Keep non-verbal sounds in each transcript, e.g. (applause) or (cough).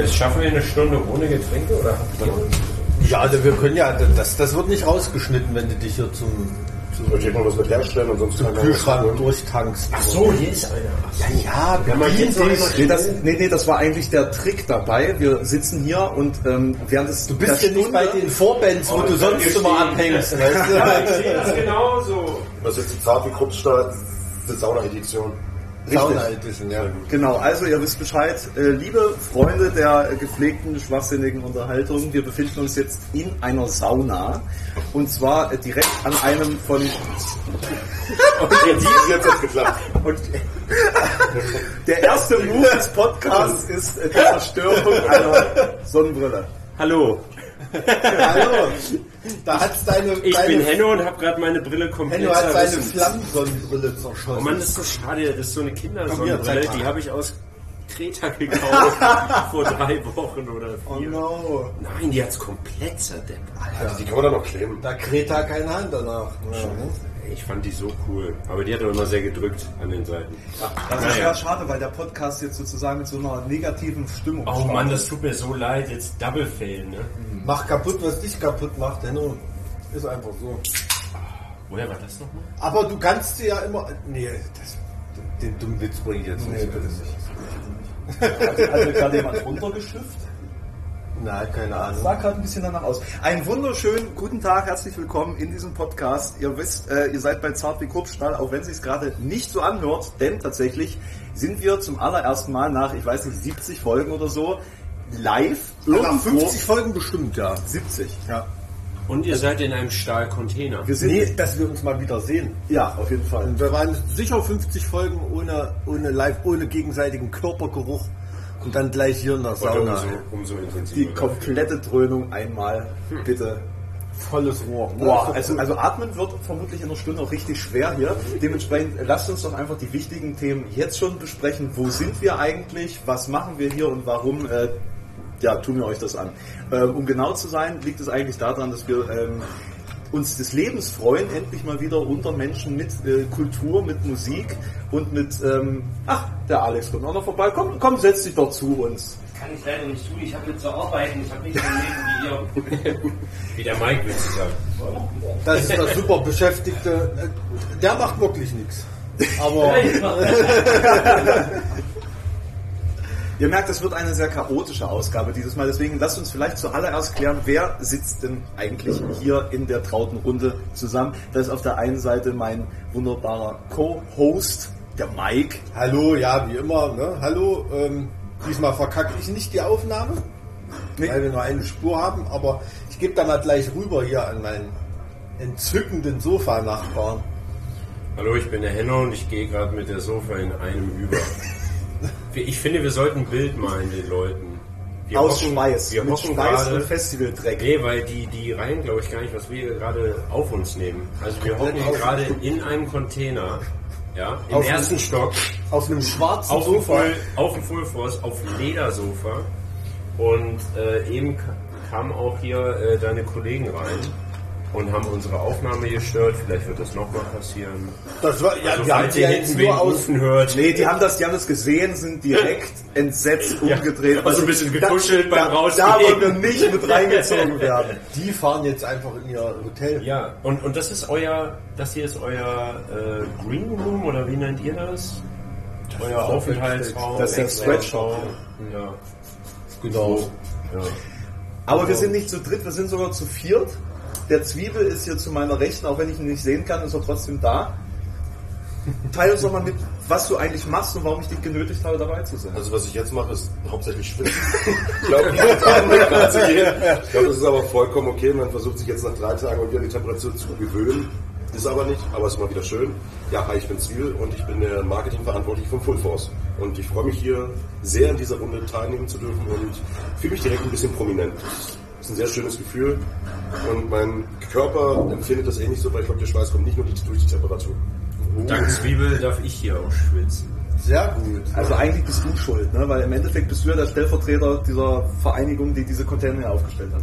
Jetzt schaffen wir eine Stunde ohne Getränke oder habt ihr? Ja, also wir können ja, das, das wird nicht rausgeschnitten, wenn du dich hier zum, Soll ich mal was mit herstellen und sonst zum Kühlschrank durchtankst. Ach so, hier ist einer. Ja, ja, man geht so. Nee, das, nee, nee, das war eigentlich der Trick dabei. Wir sitzen hier und ähm, während des Du bist ja nicht bei den Vorbands, wo du sonst immer abhängst. (laughs) Weißt du? Ja, ich sehe das genauso. Das ist jetzt die zart wie Kruppstahl, die Sauna-Edition. Sauna Edition, ja. Genau, also ihr wisst Bescheid. Äh, liebe Freunde der äh, gepflegten, schwachsinnigen Unterhaltung, wir befinden uns jetzt in einer Sauna. Und zwar äh, direkt an einem von... (laughs) Und jetzt, jetzt hat's geklappt. Und der erste Move des Podcasts ist die Zerstörung einer Sonnenbrille. Hallo, Hallo, da hat's deine, ich deine, bin Henno und habe gerade meine Brille komplett Henno hat seine zerrissen. Flammensonnenbrille Oh zerschossen. Mann, das ist so schade. Das ist so eine Kindersonnenbrille. Die habe ich aus Kreta (laughs) gekauft vor drei Wochen oder oh vier. no. Nein, die hat's komplett zerdeckt. Also die kann man dann noch kleben. Da Kreta keine Hand danach. Ja. Ich fand die so cool. Aber die hat auch immer sehr gedrückt an den Seiten. Das ist Naja. ja schade, weil der Podcast jetzt sozusagen mit so einer negativen Stimmung Oh. Mann, das tut mir so leid. Jetzt Double Fail, ne? Mach kaputt, was dich kaputt macht, Henno. Ist einfach so. Woher war das nochmal? Aber du kannst sie ja immer. Nee, das, den dummen Witz bringe ich jetzt Nee, nicht. bitte nicht. (laughs) Also, also gerade jemand runtergeschifft? Nein, keine Ahnung. Sah gerade ein bisschen danach aus. Einen wunderschönen guten Tag, herzlich willkommen in diesem Podcast. Ihr wisst, äh, ihr seid bei Zart wie Kurzstahl, auch wenn es sich gerade nicht so anhört, denn tatsächlich sind wir zum allerersten Mal nach, ich weiß nicht, 70 Folgen oder so, live Nach irgendwo. 50 Folgen bestimmt, ja. 70, ja. Und ihr seid in einem Stahlcontainer. Wir sind, Nee, dass wir uns mal wieder sehen. ja, auf jeden Fall. Und wir waren sicher 50 Folgen ohne, ohne live, ohne gegenseitigen Körpergeruch und dann gleich hier in der Sauna. umso, umso intensiver. Die komplette Dröhnung einmal, bitte. Volles Rohr. Boah, also, also atmen wird vermutlich in einer Stunde auch richtig schwer hier. Dementsprechend lasst uns doch einfach die wichtigen Themen jetzt schon besprechen. Wo sind wir eigentlich? Was machen wir hier und warum? Äh, ja, tun wir euch das an. Ähm, um genau zu sein, liegt es eigentlich daran, dass wir ähm, uns des Lebens freuen, endlich mal wieder unter Menschen mit äh, Kultur, mit Musik und mit, ähm, ach, der Alex kommt auch noch vorbei. Komm, komm, setz dich doch zu uns. Kann ich leider nicht tun. Ich habe jetzt zu arbeiten. Ich habe nicht so ein Leben wie ihr. (laughs) Wie der Mike will sie sagen. Das ist der super Beschäftigte. Der macht wirklich nichts. Aber (laughs) Ihr merkt, es wird eine sehr chaotische Ausgabe dieses Mal. Deswegen lasst uns vielleicht zuallererst klären, wer sitzt denn eigentlich hier in der trauten Runde zusammen. Das ist auf der einen Seite mein wunderbarer Co-Host, der Mike. hallo, ja, wie immer. Ne? Hallo, ähm, diesmal verkacke ich nicht die Aufnahme, Nee. weil wir nur eine Spur haben. Aber ich gebe da mal gleich rüber hier an meinen entzückenden Sofa-Nachbarn. Hallo, ich bin der Henno und ich gehe gerade mit der Sofa in einem über. Ich finde, wir sollten ein Bild malen den Leuten. Wir Aus hocken- Schweiß. Wir mit Schweiß gerade. und Festivaldreck. Nee, weil die, die reihen, glaube ich, gar nicht, was wir gerade auf uns nehmen. Also wir hocken gerade in einem Container, ja, im Auf- ersten Stock, Auf einem schwarzen auf dem Sofa. Full, auf dem Full Force, auf Ledersofa. Und äh, eben ka- kamen auch hier äh, deine Kollegen rein und haben unsere Aufnahme gestört. Vielleicht wird das nochmal passieren. Das war, ja, Also, wir haben ja hinten jetzt nur aus. hört. Nee, die haben das, die haben das gesehen, sind direkt entsetzt umgedreht. also ein bisschen gekuschelt da, beim da, Rausgehen. da wollen wir nicht mit (laughs) reingezogen werden. Die fahren jetzt einfach in ihr Hotel. Ja, und, und das ist euer, das hier ist euer äh, Green Room oder wie nennt ihr das? Euer Aufenthaltsraum. Das ist der Extraraum. Ja. Genau. ja. Aber wir sind nicht zu dritt, wir sind sogar zu viert. Der Zwiebel ist hier zu meiner Rechten, auch wenn ich ihn nicht sehen kann, ist er trotzdem da. Teil uns doch mal mit, was du eigentlich machst und warum ich dich genötigt habe, dabei zu sein. Also was ich jetzt mache, ist hauptsächlich schwitzen. (laughs) ich glaube, ich glaube, das ist aber vollkommen okay. Man versucht sich jetzt nach drei Tagen wieder an die Temperatur zu gewöhnen. Ist aber nicht, aber ist mal wieder schön. Ja, hi, ich bin Zwiebel und ich bin der Marketingverantwortliche von Full Force. Und ich freue mich hier sehr in dieser Runde teilnehmen zu dürfen und fühle mich direkt ein bisschen prominent. Ist ein sehr schönes Gefühl und mein Körper empfindet das ähnlich so, weil ich glaube, der Schweiß kommt nicht nur durch die Temperatur. Dank Zwiebel darf ich hier auch schwitzen. Sehr gut. Also eigentlich bist du schuld, ne? weil im Endeffekt bist du ja der Stellvertreter dieser Vereinigung, die diese Container hier aufgestellt hat.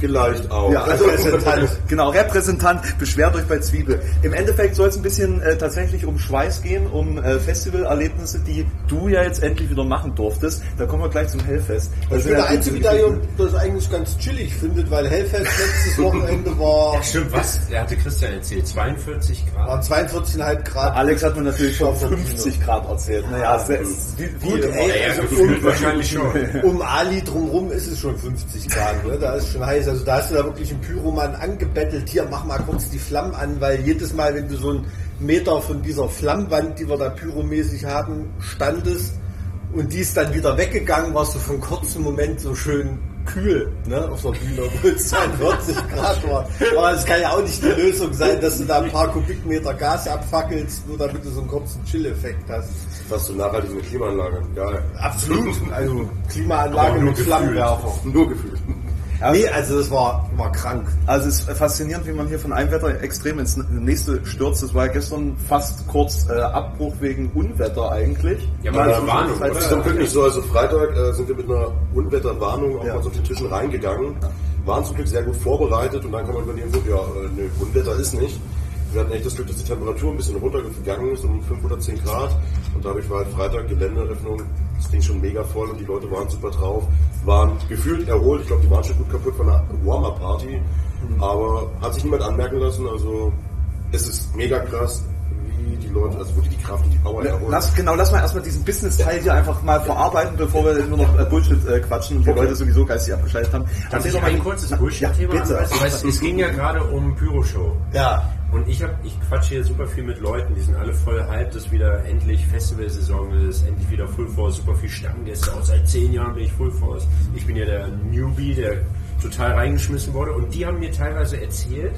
Vielleicht auch. Ja, Repräsentant. (laughs) genau, Repräsentant, beschwert euch bei Zwiebel. Im Endeffekt soll es ein bisschen äh, tatsächlich um Schweiß gehen, um äh, Festivalerlebnisse, die du ja jetzt endlich wieder machen durftest. Da kommen wir gleich zum Hellfest. Das Ich bin sind der ja Einzige, der das eigentlich ganz chillig findet, weil Hellfest letztes (laughs) Wochenende war, Ja, stimmt, was? Er hatte Christian erzählt, 42 Grad. waren 42,5 Grad. Alex hat mir natürlich schon Stoff und 50 Grad erzählt. Naja, wie Gut, ey, Ja, ja, also gefühlt um- wahrscheinlich schon. Um Ali drumrum ist es schon 50 Grad, ne? da ist schon heiß. Also da hast du da wirklich einen Pyroman angebettelt, hier mach mal kurz die Flammen an, weil jedes Mal, wenn du so einen Meter von dieser Flammwand, die wir da pyromäßig haben, standest und die ist dann wieder weggegangen, warst du für einen kurzen Moment so schön kühl ne, auf der Bühne, obwohl es 42 (laughs) Grad war. Aber es kann ja auch nicht die Lösung sein, dass du da ein paar Kubikmeter Gas abfackelst, nur damit du so einen kurzen Chill-Effekt hast. Hast du nachhaltig eine Klimaanlage? Geil. Absolut. Also Klimaanlage nur mit Flammenwerfer. Nur gefühlt. Nee, also das war, war krank. Also es ist faszinierend, wie man hier von einem Wetter extrem ins nächste stürzt. Das war ja gestern fast kurz äh, Abbruch wegen Unwetter eigentlich. Ja, aber eine Warnung, Das ist dann wirklich so, also Freitag äh, sind wir mit einer Unwetterwarnung auch Ja. mal so auf den Tischen reingegangen, waren zum Glück sehr gut vorbereitet und dann kann man überlegen, so, ja, äh, nee, Unwetter ist nicht. Wir hatten echt das Glück, dass die Temperatur ein bisschen runtergegangen ist, um 5 oder 10 Grad und dadurch war halt Freitag Geländeeröffnung, das Ding schon mega voll und die Leute waren super drauf, waren gefühlt erholt, ich glaube, die waren schon gut kaputt von der Warmer-Party, aber hat sich niemand anmerken lassen, also es ist mega krass, wie die Leute, also wo die die Kraft und die Power herholen. Lass, genau, lass mal erstmal diesen Business-Teil hier einfach mal verarbeiten, bevor wir nur noch äh, Bullshit äh, quatschen und die Leute sowieso geistig abgeschaltet haben. Darf Erzähl ich doch mal ein kurzes Bullshit-Thema Ja, bitte. anreißen? Weißt du, Es ging ja gerade um Pyroshow. Ja. Und ich hab, ich quatsche hier super viel mit Leuten, die sind alle voll hyped, dass wieder endlich Festivalsaison ist, endlich wieder Full Force, super viel Stammgäste, auch seit zehn Jahren bin ich Full Force. Ich bin ja der Newbie, der total reingeschmissen wurde. Und die haben mir teilweise erzählt,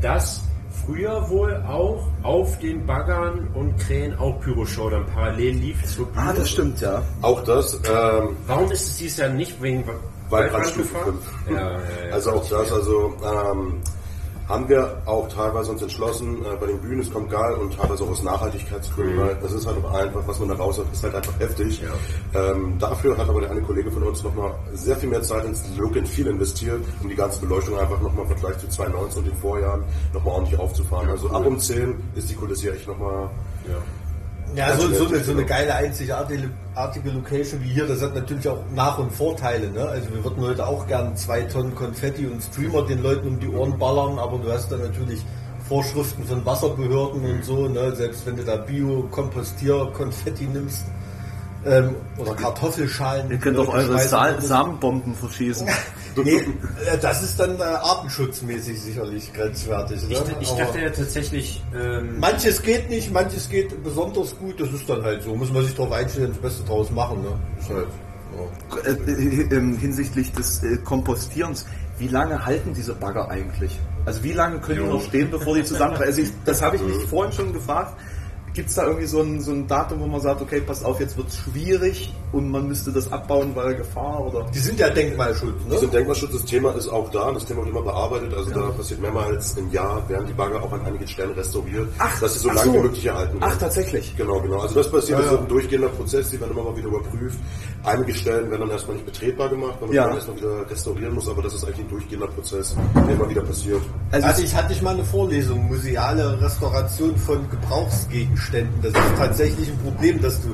dass früher wohl auch auf den Baggern und Krähen auch Pyroshow dann parallel lief zur Bühne. Ah, das stimmt, ja. Auch das, ähm, Warum ist es dieses Jahr nicht wegen Weil Brandstufe Waldbrandgefahr? 5. Ja, ja, ja. Also auch das, also ähm, haben wir auch teilweise uns entschlossen, äh, bei den Bühnen, es kommt geil und teilweise auch aus Nachhaltigkeitsgründen, weil das ist halt auch einfach, was man da raus hat, ist halt einfach heftig. Ähm, dafür hat aber der eine Kollege von uns nochmal sehr viel mehr Zeit ins Look and Feel investiert, um die ganze Beleuchtung einfach nochmal im Vergleich zu 2019 und den Vorjahren nochmal ordentlich aufzufahren. also ab um 10 ist die Kulisse hier echt nochmal Ja, so, so, eine, so eine geile, einzigartige artige Location wie hier, das hat natürlich auch Nach- und Vorteile. Ne? Also wir würden heute auch gern zwei Tonnen Konfetti und Streamer den Leuten um die Ohren ballern, aber du hast dann natürlich Vorschriften von Wasserbehörden und so, ne? selbst wenn du da Bio-Kompostier-Konfetti nimmst ähm, oder Kartoffelschalen. Ihr könnt doch eure Sa. Samenbomben verschießen. (laughs) Nee, äh, das ist dann äh, artenschutzmäßig sicherlich grenzwertig. Ne? Ich, ich dachte ja tatsächlich, ähm, Manches geht nicht, manches geht besonders gut, das ist dann halt so. Muss man sich darauf einstellen, das Beste draus machen. Ne? Ist halt, ja. Äh, äh, ähm, hinsichtlich des äh, Kompostierens, wie lange halten diese Bagger eigentlich? Also wie lange können die Jo. noch stehen, bevor die zusammenbrechen? Also ich, das habe ich mich vorhin schon gefragt. Gibt es da irgendwie so ein, so ein Datum, wo man sagt, okay, pass auf, jetzt wird es schwierig und man müsste das abbauen, weil Gefahr oder... Die sind ja Denkmalschutz, ne? Also Denkmalschutz, das Thema ist auch da, das Thema wird immer bearbeitet, also da passiert mehrmals im Jahr, werden die Bagger auch an einigen Stellen restauriert, Ach, dass sie so lange so. wie möglich erhalten werden. Ach, tatsächlich? Genau, genau. Also das passiert, Ja, das ja. ist ein durchgehender Prozess, die werden immer mal wieder überprüft. Einige Stellen werden dann erstmal nicht betretbar gemacht, weil man Ja. dann erstmal wieder restaurieren muss, aber das ist eigentlich ein durchgehender Prozess, der immer wieder passiert. Also, Also ich hatte ich mal eine Vorlesung, museale Restauration von Gebrauchsgegenständen. Das ist tatsächlich ein Problem, dass du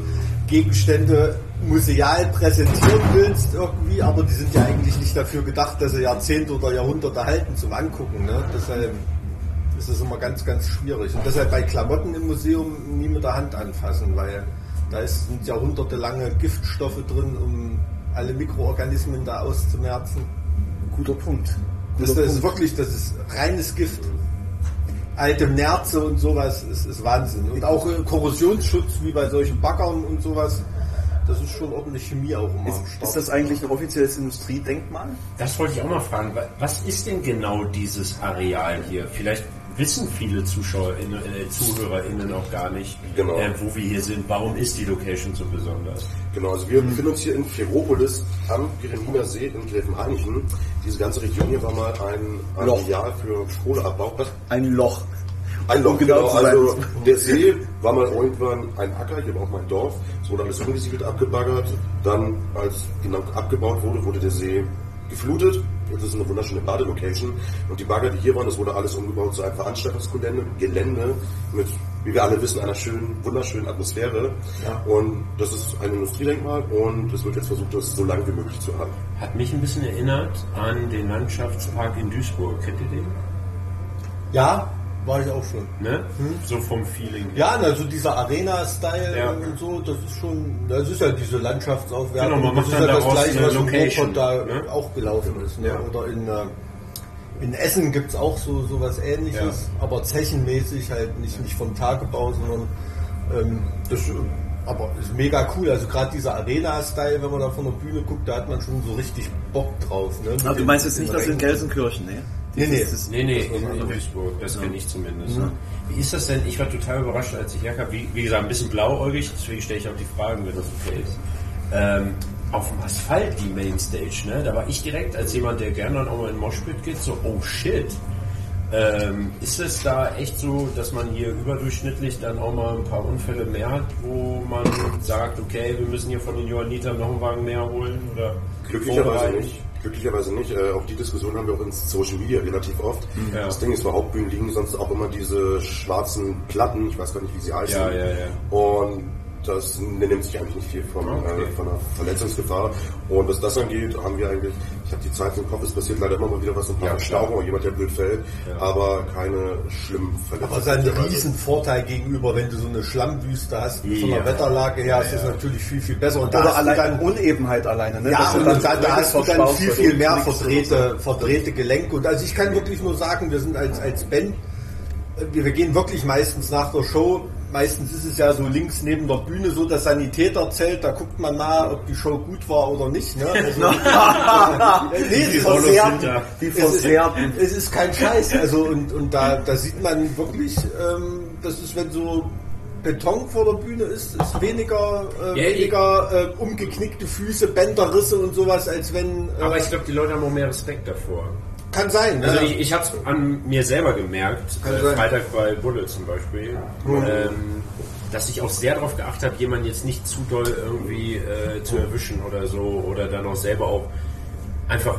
Gegenstände museal präsentieren willst irgendwie, aber die sind ja eigentlich nicht dafür gedacht, dass sie Jahrzehnte oder Jahrhunderte halten zum Angucken. Ne? Deshalb ist das immer ganz, ganz schwierig. Und deshalb bei Klamotten im Museum nie mit der Hand anfassen, weil da ist- sind jahrhundertelange Giftstoffe drin, um alle Mikroorganismen da auszumerzen. guter Punkt. Das, das ist wirklich, das ist reines Gift. Alte Nerze und sowas ist, ist Wahnsinn. Und auch äh, Korrosionsschutz wie bei solchen Baggern und sowas, das ist schon ordentlich Chemie auch immer Ist, ist das eigentlich ein offizielles Industriedenkmal? Das wollte ich auch mal fragen. Wa- Was ist denn genau dieses Areal hier? Vielleicht wissen viele Zuschauer, äh, ZuhörerInnen auch gar nicht, Genau. äh, wo wir hier sind. Warum ist die Location so besonders? Genau, also wir befinden uns hier in Ferropolis am Gereminer See in Gräfenhainichen. Diese ganze Region hier war mal ein Loch. Areal für Kohleabbau. Ein Loch. Ein Loch, Um genau genau. Also der See war mal irgendwann ein Acker, hier war auch mein Dorf. Es wurde alles umgesiedelt, abgebaggert. Dann, als genau abgebaut wurde, wurde der See geflutet. Das ist eine wunderschöne Badelocation. Und die Bagger, die hier waren, das wurde alles umgebaut zu einem Veranstaltungsgelände Gelände mit, wie wir alle wissen, einer schönen, wunderschönen Atmosphäre. Und das ist ein Industriedenkmal und es wird jetzt versucht, das so lange wie möglich zu haben. Hat mich ein bisschen erinnert an den Landschaftspark in Duisburg. Kennt ihr den? Ja, war ich auch schon. Ne? So vom Feeling. Ja, also dieser Arena-Style Ja. und so, das ist schon, das ist ja diese Landschaftsaufwertung. Genau, man das macht ist dann ja das gleiche, was im Location, Ruhrpott da ne? auch gelaufen ist. Ne? Ja. Oder in, äh, in Essen gibt es auch so sowas ähnliches, aber zechenmäßig halt nicht, nicht vom Tagebau, sondern ähm, das aber ist mega cool. Also gerade dieser Arena-Style, wenn man da von der Bühne guckt, da hat man schon so richtig Bock drauf. Ne? Aber du den- meinst jetzt nicht das in. Gelsenkirchen, ne? Nee, nee. Dieses- Nee, nee, Das in, in Duisburg, das kenne ich zumindest. Wie ist das denn? Ich war total überrascht, als ich herkam. Wie, wie gesagt, ein bisschen blauäugig, deswegen stelle ich auch die Fragen, wenn das okay ist. Ähm, auf dem Asphalt, die Mainstage, ne? da war ich direkt als jemand, der gerne dann auch mal in Moshpit geht, so, oh shit. Ähm, ist es da echt so, dass man hier überdurchschnittlich dann auch mal ein paar Unfälle mehr hat, wo man sagt, okay, wir müssen hier von den Johannitern noch einen Wagen mehr holen? Oder Glücklicherweise nicht. Glücklicherweise nicht. Äh, auch die Diskussion haben wir auch in Social Media relativ oft. Ja. Das Ding ist, bei Hauptbühnen liegen sonst auch immer diese schwarzen Platten, ich weiß gar nicht, wie sie heißen. Ja, ja, ja. Und das nimmt sich eigentlich nicht viel von, Okay. äh, von der Verletzungsgefahr. Und was das angeht, haben wir eigentlich, ich habe die Zeit im Kopf, es passiert leider immer mal wieder was, ein paar Ja, Verstauchungen oder jemand, der blöd fällt, aber keine schlimmen Verletzungen. Aber es ist ein glücklicherweise. riesen Vorteil gegenüber, wenn du so eine Schlammwüste hast, von Ja. der Wetterlage her, ist das natürlich viel, viel besser. Und da Oder hast du allein dann, Unebenheit alleine, ne? ja, und dann da, da hast du dann viel, viel mehr verdrehte, verdrehte Gelenke. Und also ich kann wirklich nur sagen, wir sind als, als Band, wir, wir gehen wirklich meistens nach der Show, meistens ist es ja so links neben der Bühne so das Sanitäterzelt, da guckt man mal, ob die Show gut war oder nicht. Ne? (laughs) Also, nee, ist Rollos versehrten. sind da. Die Es ist, versehrten. es ist kein Scheiß. Also und, und da, da sieht man wirklich, ähm, das ist, wenn so Beton vor der Bühne ist, ist weniger, äh, Ja, weniger äh, umgeknickte Füße, Bänderrisse und sowas, als wenn. Äh, Aber ich glaube, die Leute haben auch mehr Respekt davor. Kann sein. Also ich, ich habe es an mir selber gemerkt, Kann äh, sein. Freitag bei Bulle zum Beispiel, ähm, dass ich auch sehr darauf geachtet habe, jemanden jetzt nicht zu doll irgendwie äh, zu erwischen oder so oder dann auch selber auch einfach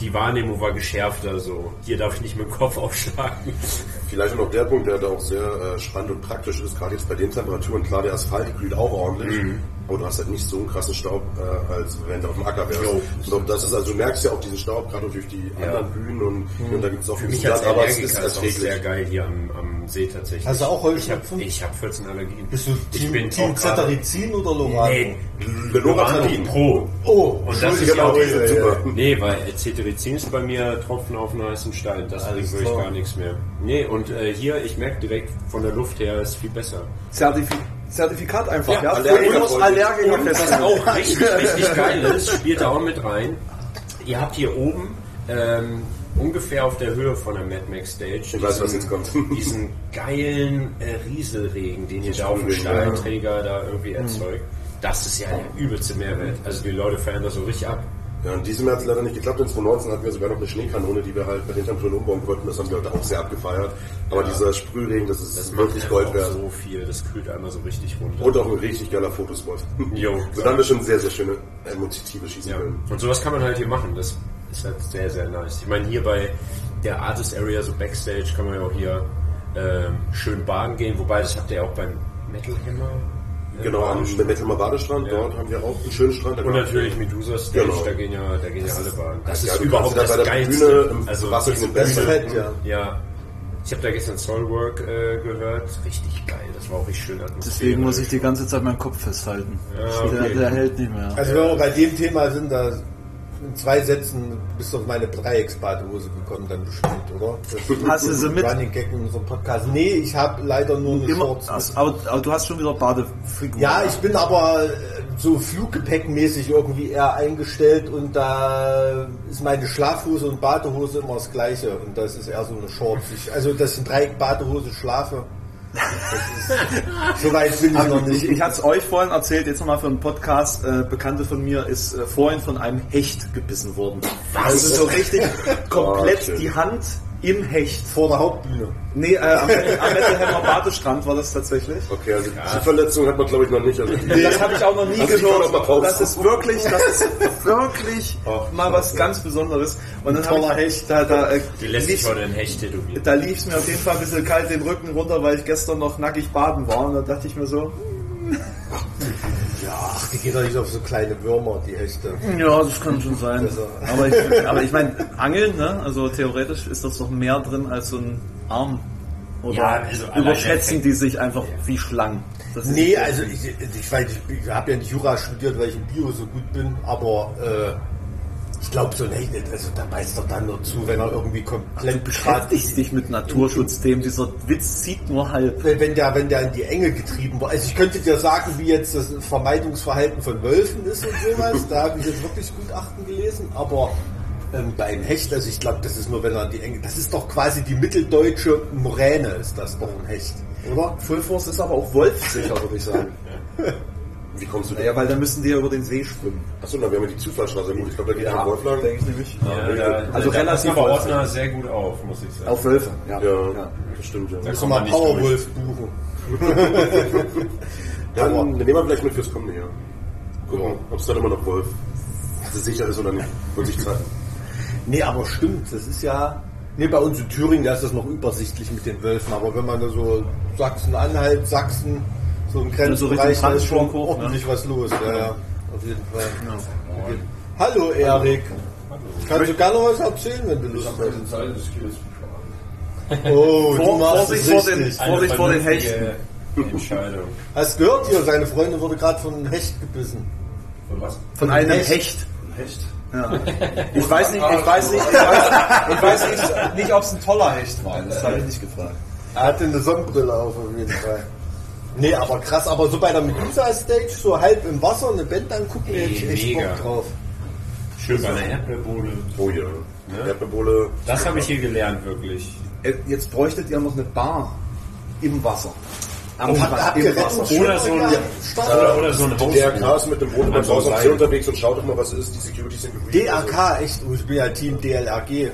die Wahrnehmung war geschärfter so. Hier darf ich nicht mit dem Kopf aufschlagen. (laughs) Vielleicht noch der Punkt, der da auch sehr äh, spannend und praktisch ist, gerade jetzt bei den Temperaturen. Klar, der Asphalt glüht auch ordentlich, Mhm. Aber du hast halt nicht so einen krassen Staub, äh, als wenn du auf dem Acker wärst. Jo. Auch das ist, also du merkst ja auch diesen Staub gerade durch die Ja. anderen Bühnen und, und da gibt es auch Für mich Stadt, aber es ist auch sehr erträglich. geil hier am, am See tatsächlich. Hast du auch Ich habe Heuschnupfen? ich hab 14 Allergien. Bist du ich Team, bin Team Cetirizin oder Lorano? Nee, Loratadin. Pro. Oh, Und das ist Genau, ja super. Nee, weil Cetirizin ist bei mir Tropfen auf einen heißen Stein. Das bringt wirklich gar nichts mehr. Nee, und äh, hier, ich merke direkt von der Luft her, ist viel besser. Zertifi Zertifikat einfach, Ja, ja? Allergiker- Für Allergiker Und was auch richtig, richtig geil ist, spielt da auch mit rein. Ihr habt hier oben ähm, ungefähr auf der Höhe von der Mad Max Stage Ich weiß, was jetzt kommt. diesen geilen äh, Rieselregen, den ihr da auf dem Sprühregen, ja. Stahlträger da irgendwie erzeugt. Das ist ja der übelste Mehrwert. Also die Leute feiern das so richtig ab. Ja, und diesem Jahr hat es leider nicht geklappt. In 2019 hatten wir sogar noch eine Schneekanone, die wir halt bei den Temperaturen umbauen wollten. Das haben die Leute auch sehr abgefeiert. Aber dieser Sprühregen, das ist Das wirklich Gold wert. so viel. Das kühlt einmal so richtig runter. Und auch ein richtig geiler Fotospot. (laughs) Jo. So dann wir schon sehr, sehr schöne Motive schießen Ja. können. Und sowas kann man halt hier machen. Das ist halt sehr, sehr nice. Ich meine, hier bei der Artist Area, so Backstage, kann man ja auch hier ähm, schön baden gehen. Wobei, das habt ihr ja auch beim Metal Hammer. Genau, am. Metalmer Badestrand, Ja. dort haben wir auch einen schönen Strand. Da Und natürlich Medusa Stage, Genau. da gehen ja, da gehen ja alle baden. Das Ja, ist überhaupt das da bei der Geilste. Bühne im also Wasser das in Das fett, ja. Ja. Ich habe da gestern Soulwork äh, gehört. Richtig geil. Das war auch richtig schön atmosphärisch. Deswegen muss ich die ganze Zeit meinen Kopf festhalten. Ja, okay. der, der hält nicht mehr. Also wenn wir bei dem Thema sind, da in zwei Sätzen bist du auf meine Dreiecksbadehose gekommen, dann bestimmt, oder? Das Hast du sie mit? Running Gag in unserem Podcast. Nee, ich habe leider nur eine Immer, Shorts. also, aber, aber du hast schon wieder Badefigur. Ja, ich bin aber äh, so Fluggepäckmäßig irgendwie eher eingestellt und da ist meine Schlafhose und Badehose immer das gleiche und das ist eher so eine Shorts. Ich, also dass ich in Dreieck Badehose schlafe, so weit bin ich noch Ich, nicht. ich hatte es euch vorhin erzählt, jetzt nochmal für einen Podcast. Äh, Bekannte von mir ist äh, vorhin von einem Hecht gebissen worden. Also so richtig (laughs) komplett Oh, die Hand im Hecht. Vor der Hauptbühne. Nee, äh, am, am Badestrand war das tatsächlich. Okay, also diese Verletzung hat man glaube ich noch nicht. Also Das habe ich auch noch nie Also gehört. Das ist wirklich, das ist wirklich (laughs) Ach, mal was ganz Besonderes. Und dann Toller hab ich, Hecht. Da, da, äh, Die lässt heute ein Hecht tätowieren. da lief es mir auf jeden Fall ein bisschen kalt den Rücken runter, weil ich gestern noch nackig baden war. Und da dachte ich mir so, Ja, ach, die gehen doch nicht auf so kleine Würmer, die Hechte. ja, das kann schon sein. Also- Aber ich, aber ich meine, Angeln, ne? also theoretisch ist das doch mehr drin als so ein Arm. Oder Ja, also überschätzen die sich einfach wie Schlangen. Das Nee, also ich, ich, weiß, ich, ich habe ja nicht Jura studiert, weil ich in Bio so gut bin, aber äh, ich glaube so nicht, also da beißt er dann nur zu, wenn er irgendwie komplett Du beschäftigst dich mit Naturschutzthemen. Dieser Witz zieht nur halb. wenn der, wenn der in die Enge getrieben war. Also ich könnte dir sagen, wie jetzt das Vermeidungsverhalten von Wölfen ist und sowas. Da habe ich jetzt wirklich Gutachten gelesen, aber ähm, beim Hecht, also ich glaube, das ist nur, wenn er in die Enge. Das ist doch quasi die mitteldeutsche Moräne, ist das doch ein Hecht, oder? Full Force ist aber auch wolfsicher, würde ich sagen. (laughs) Wie kommst du da? Naja, weil da müssen die ja über den See schwimmen. Achso, dann wären wir die Zufallstraße. Gut, ich glaube, da geht ja, Wolf lang. denke ich nämlich. Ja, da, Also da relativ häufig. Ordner sehr gut auf, muss ich sagen. Auf Wölfe, ja. Ja, das stimmt, ja. Da wir man. Powerwolf buchen. Dann nehmen wir vielleicht mit fürs kommende Jahr. Gucken, ob es dann immer noch Wolf sicher ist oder nicht. Wird sich zeigen. Nee, aber stimmt, das ist ja. Nee, bei uns in Thüringen, da ist das noch übersichtlich mit den Wölfen, aber wenn man da so Sachsen-Anhalt, Sachsen, so im Grenzbereich, Richtung da ist schon hoch, ordentlich was los. Ja, ja, auf jeden Fall. Hallo Erik. Kannst du gerne noch was erzählen, wenn du Lust hast? Oh, du Vor- machst Vorsicht es vor den- Vorsicht vor den vernünftige Entscheidung. Hast du gehört hier, seine Freundin wurde gerade von einem Hecht gebissen. Von was? Von einem Hecht. Hecht. Hecht? Ja. (laughs) Ich weiß nicht, ich weiß nicht, ich weiß, ich weiß nicht, nicht ob es ein toller Hecht war. Das habe ich nicht gefragt. Er hatte eine Sonnenbrille auf, auf jeden Fall. Nee, aber krass, aber so bei der Medusa-Stage, so halb im Wasser, eine Band angucken, hätte ich echt Mega. Bock drauf. Schön bei einer Erdbeerbohle. Oh ja. Ne? Erdbeerbohle. Das habe ich hier gelernt, wirklich. Äh, Jetzt bräuchtet ihr noch eine Bar im Wasser. Am Habt- habt ihr im Wasser. Rettungsschirme Oder so ein-? Oder, oder so ein Haus. DRK ist mit dem Boot beim Haus Seil. unterwegs und schaut doch mal, was ist. Die Securities sind gebrieft. DRK, echt, oh, ich bin ja Team DLRG.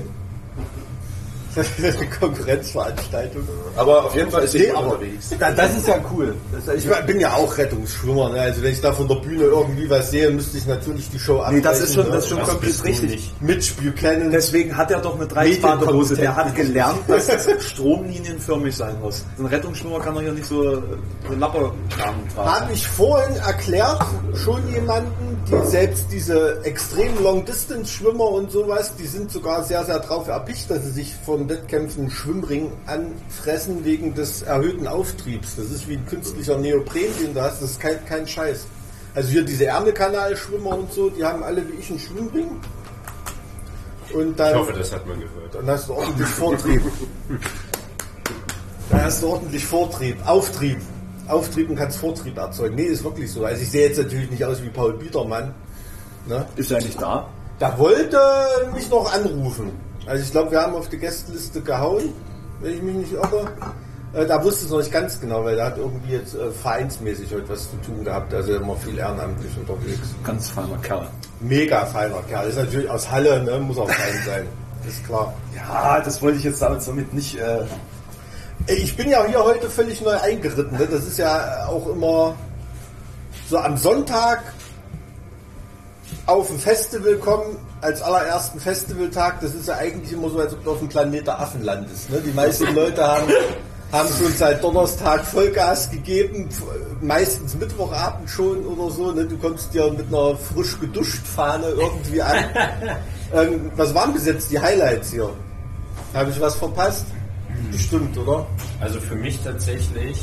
(laughs) Konkurrenzveranstaltung. Aber auf jeden Fall ist Nee, aber unterwegs. da- das ist ja cool. Ich bin ja auch Rettungsschwimmer. Ne? Also wenn ich da von der Bühne irgendwie was sehe, müsste ich natürlich die Show Nee, das ist schon, abbrechen, das ist schon Das komplett richtig. ne? Mitch Buchanan. Deswegen hat er doch eine Dreispadehose. Der hat gelernt, dass das stromlinienförmig sein muss. Ein Rettungsschwimmer kann doch hier nicht so äh, eine Lappe tragen. Habe ich vorhin erklärt, schon jemanden, die selbst diese extrem Long-Distance-Schwimmer und sowas, die sind sogar sehr, sehr drauf erpicht, dass sie sich von Wettkämpfen einen Schwimmring anfressen wegen des erhöhten Auftriebs. Das ist wie ein künstlicher Neopren, den du hast, das ist kein, kein Scheiß. Also hier diese Ärmelkanal-Schwimmer und so, die haben alle wie ich einen Schwimmring. Und dann, Ich hoffe, das hat man gehört. dann hast du ordentlich Vortrieb. (laughs) Dann hast du ordentlich Vortrieb, Auftrieb. Auftrieb und kannst Vortrieb erzeugen. Nee, ist wirklich so. Also ich sehe jetzt natürlich nicht aus wie Paul Biedermann. Ne? Ist er nicht da? Da wollte mich noch anrufen. Also ich glaube, wir haben auf die Gästeliste gehauen, wenn ich mich nicht irre. Äh, Da wusste es noch nicht ganz genau, weil er hat irgendwie jetzt äh, vereinsmäßig heute was zu tun gehabt. Also immer viel ehrenamtlich unterwegs. Ganz feiner Kerl. Mega feiner Kerl. Ist natürlich aus Halle, ne? muss auch fein sein. Ist klar. Ja, das wollte ich jetzt damit, damit nicht. Äh, Ich bin ja hier heute völlig neu eingeritten. Ne? Das ist ja auch immer so am Sonntag auf ein Festival kommen, als allerersten Festivaltag. Das ist ja eigentlich immer so, als ob du auf dem Planet der Affen landest. Ne? Die meisten Leute haben, haben schon seit Donnerstag Vollgas gegeben, meistens Mittwochabend schon oder so. Ne? Du kommst dir mit einer frisch geduscht Fahne irgendwie an. (laughs) ähm, was waren bis jetzt die Highlights hier? Habe ich was verpasst? Bestimmt, oder? Also für mich tatsächlich,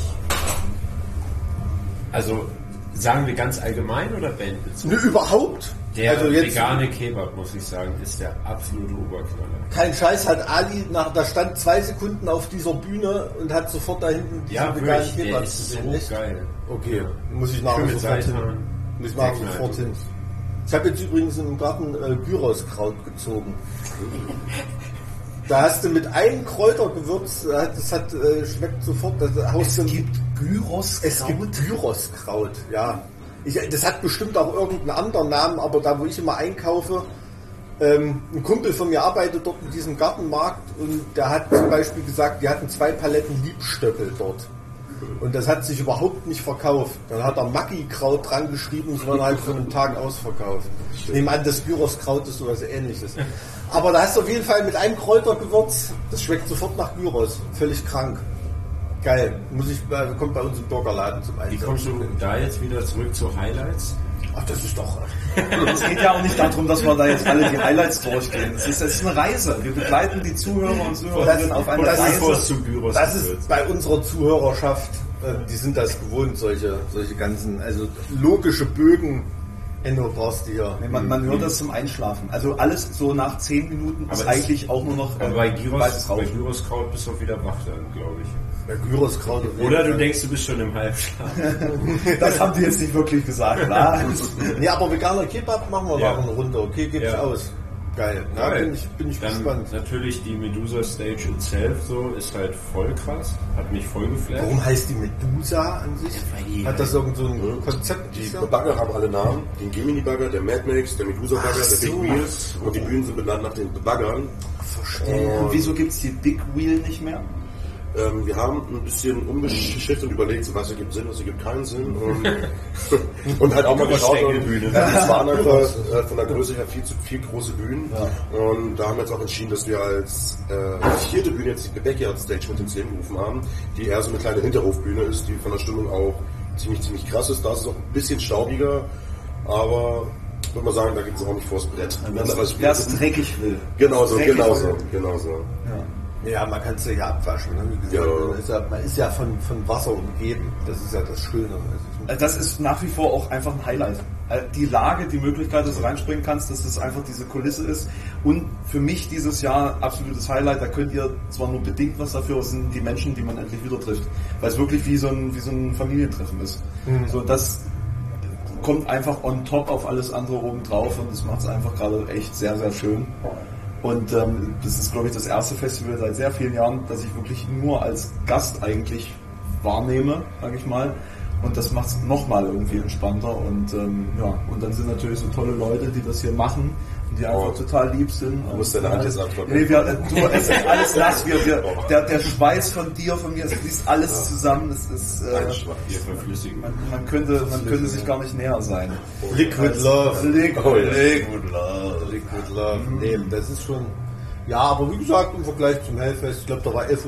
also sagen wir ganz allgemein oder bandbezogen? Nö, überhaupt. Der also jetzt vegane Kebab, muss ich sagen, ist der absolute Oberknaller. kein Scheiß hat Ali nach, da stand zwei Sekunden auf dieser Bühne und hat sofort da hinten diese Ja, veganen wirklich, der Kebabs ist so. Echt? geil. Okay, muss ich nachher sofort hin. Seitan. Muss ich nachher sofort hin. Ich habe jetzt übrigens im Garten äh, Gyroskraut gezogen. (laughs) Da hast du mit einem Kräutergewürz, das hat, äh, schmeckt sofort. Das haust du- Gyros. Es gibt Gyroskraut, ja. Ich, das hat bestimmt auch irgendeinen anderen Namen, aber da, wo ich immer einkaufe, Ähm, ein Kumpel von mir arbeitet dort in diesem Gartenmarkt und der hat zum Beispiel gesagt, die hatten zwei Paletten Liebstöckel dort. Und das hat sich überhaupt nicht verkauft. Dann hat er Maggi-Kraut dran geschrieben, es war halt von einem Tag ausverkauft. Ich nehme an, das Gyros-Kraut ist sowas ähnliches. Aber da hast du auf jeden Fall mit einem Kräutergewürz, das schmeckt sofort nach Gyros. Völlig krank. Geil. Muss ich, äh, kommt bei uns im Burgerladen zum Wie Einsatz. kommst du da jetzt wieder zurück zu Highlights? Ach, das ist doch. (laughs) Es geht ja auch nicht darum, dass wir da jetzt alle die Highlights durchgehen. Es ist, es ist eine Reise. Wir begleiten die Zuhörer und Zuhörerinnen auf eine das ist Reise. es zu Gyros Das ist bei unserer Zuhörerschaft, äh, die sind das gewohnt, solche, solche ganzen, also logische Bögen. Enno brauchst du hier. Nee, Man, man hört das zum Einschlafen. Also alles so nach 10 Minuten ist eigentlich auch nur noch äh, bei Gyros, bei. Gyroskraut bist du wieder wach dann, glaube ich. Bei Gyroskraut. Oder du denkst, du bist schon im Halbschlaf. (laughs) Das haben die jetzt nicht wirklich gesagt, (laughs) klar. Nee, aber veganer Kebab machen wir Ja. nachher eine Runde. Okay, gibt's Ja. aus. Geil. Ja, Geil. bin ich, bin ich Dann gespannt. natürlich die Medusa Stage itself so ist halt voll krass, hat mich voll geflasht. Warum heißt die Medusa an sich? die Hat das irgend so ein Konzept? Die? Bagger haben alle Namen. Den Gemini Bagger, der Mad Max, der Medusa Bagger, Ach der Big so. Wheel. Und die Bühnen sind benannt nach den Baggern. Verstehe. Und wieso gibt es die Big Wheel nicht mehr? Ähm, wir haben ein bisschen umgeschifft und überlegt, was ergibt Sinn, was ergibt keinen Sinn. Und, (laughs) und halt auch mal geschaut, ja, das waren einfach äh, von der Größe her viel zu viel große Bühnen. Und da haben wir jetzt auch entschieden, dass wir als äh, vierte Bühne jetzt die Backyard Stage mit ins Leben gerufen haben, die eher so eine kleine Hinterhofbühne ist, die von der Stimmung auch ziemlich, ziemlich krass ist. Da ist es auch ein bisschen staubiger, aber ich würde mal sagen, da geht es auch nicht vors Brett. Wer es dreckig will. Genau so, genau so, genau so. Ja, man kann es ja abwaschen. Ne? Wie gesagt, Ja. man, ist ja, man ist ja von, von Wasser umgeben. Das ist ja das Schöne. Also, Das ist nach wie vor auch einfach ein Highlight. Äh, Die Lage, die Möglichkeit, dass du reinspringen kannst, dass das einfach diese Kulisse ist. Und für mich dieses Jahr absolutes Highlight. Da könnt ihr zwar nur bedingt was dafür, es sind die Menschen, die man endlich wieder trifft. Weil es wirklich wie so ein, wie so ein Familientreffen ist. So, das kommt einfach on top auf alles andere oben drauf und das macht es einfach gerade echt sehr, sehr schön. Und ähm, das ist, glaube ich, das erste Festival seit sehr vielen Jahren, das ich wirklich nur als Gast eigentlich wahrnehme, sage ich mal. Und das macht es nochmal irgendwie entspannter. Und ähm, ja, und dann sind natürlich so tolle Leute, die das hier machen die einfach Oh. total lieb sind. Du musst deine Hand jetzt abtrocknen. Nee, wir, du, es ist alles nass. Wir, wir, (laughs) der, der Schweiß von dir, von mir, es fließt alles zusammen. Es ist, äh, man, man, könnte, man könnte sich gar nicht näher sein. Liquid Love. Liquid, Oh, ja. Liquid Love. Liquid Love. Nee, das ist schon. Ja, aber wie gesagt, im Vergleich zum Hellfest, ich glaube, da war 11.30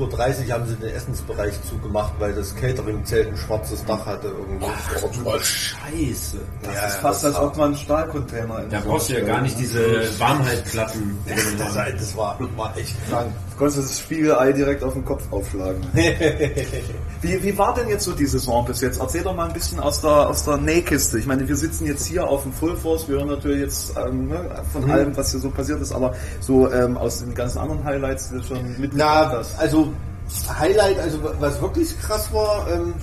Uhr, haben sie den Essensbereich zugemacht, weil das Catering-Zelt ein schwarzes Dach hatte. Irgendwie. Scheiße. Das Ja, ist fast, das als ob man einen Stahlcontainer in Da so brauchst du ja gar nicht diese Warmhaltplatten. das, das war echt krank. Du konntest das Spiegelei direkt auf den Kopf aufschlagen. (laughs) wie, wie war denn jetzt so die Saison bis jetzt? Erzähl doch mal ein bisschen aus der, aus der Nähkiste. Ich meine, wir sitzen jetzt hier auf dem Full Force, wir hören natürlich jetzt ähm, ne, von allem, was hier so passiert ist, aber so ähm, aus den ganzen anderen Highlights, die du schon mitgebracht Na, hast. also Highlight, also was wirklich krass war, ähm,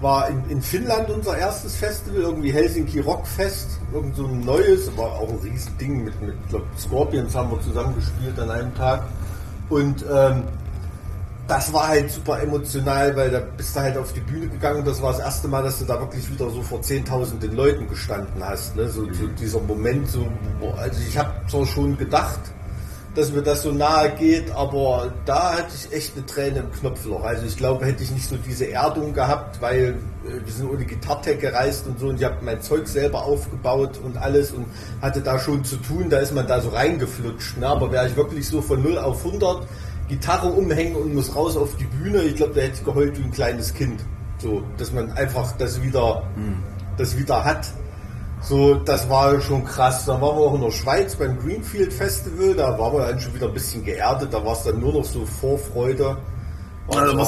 war in, in Finnland unser erstes Festival, irgendwie Helsinki Rockfest, irgend so ein neues, war auch ein riesen Ding mit, mit ich glaub, Scorpions haben wir zusammen gespielt an einem Tag. Und ähm, das war halt super emotional, weil da bist du halt auf die Bühne gegangen und das war das erste Mal, dass du da wirklich wieder so vor zehntausenden Leuten gestanden hast. Ne? So, so dieser Moment, so, also ich habe zwar schon gedacht, dass mir das so nahe geht, aber da hatte ich echt eine Träne im Knopfloch. Also ich glaube, hätte ich nicht so diese Erdung gehabt, weil äh, wir sind ohne Gitartech gereist und so und ich habe mein Zeug selber aufgebaut und alles und hatte da schon zu tun, da ist man da so reingeflutscht. Ne? Aber wäre ich wirklich so von 0 auf 100 Gitarre umhängen und muss raus auf die Bühne, ich glaube, da hätte ich geheult wie ein kleines Kind. So, dass man einfach das wieder, das wieder hat. So, das war schon krass. Dann waren wir auch in der Schweiz beim Greenfield Festival, da waren wir dann schon wieder ein bisschen geerdet, da war es dann nur noch so Vorfreude.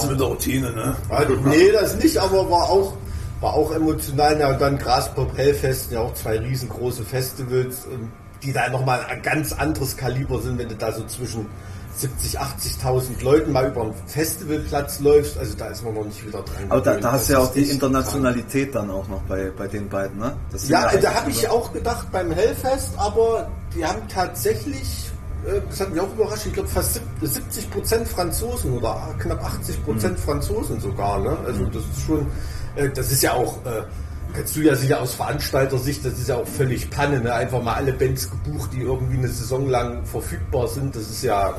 mit der Routine, ne? Also, nee, das nicht, aber war auch, war auch emotional. Ja, und dann Graspop Hellfest, ja auch zwei riesengroße Festivals, ähm, die da nochmal ein ganz anderes Kaliber sind, wenn du da so zwischen 70, 80.000 Leuten mal über einen Festivalplatz läufst. Also da ist man noch nicht wieder dran. Aber da, da hast du ja auch die Internationalität dann auch noch bei, bei den beiden, ne? Das Ja, echt da habe ich auch gedacht beim Hellfest, aber die haben tatsächlich, äh, das hat mich auch überrascht, ich glaube fast 70 Prozent Franzosen oder knapp 80 Prozent Mhm. Franzosen sogar. Ne? Also das ist schon, äh, das ist ja auch, äh, kannst du ja sicher aus Veranstalter-Sicht, das ist ja auch völlig Panne, ne? einfach mal alle Bands gebucht, die irgendwie eine Saison lang verfügbar sind. Das ist ja,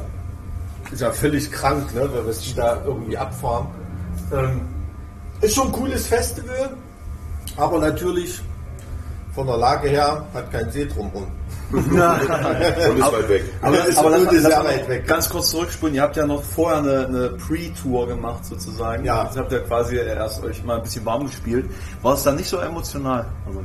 ist ja völlig krank, ne? weil wir die da irgendwie abfahren. Ähm, ist schon ein cooles Festival, aber natürlich von der Lage her hat kein See drumherum. (laughs) Und ist weit weg. Aber, Ja, ist aber lass, und ist lass sehr mal weit weg. ganz kurz zurückspulen. Ihr habt ja noch vorher eine, eine Pre-Tour gemacht sozusagen. Ja. Jetzt habt ihr quasi erst euch mal ein bisschen warm gespielt. War es dann nicht so emotional? Also?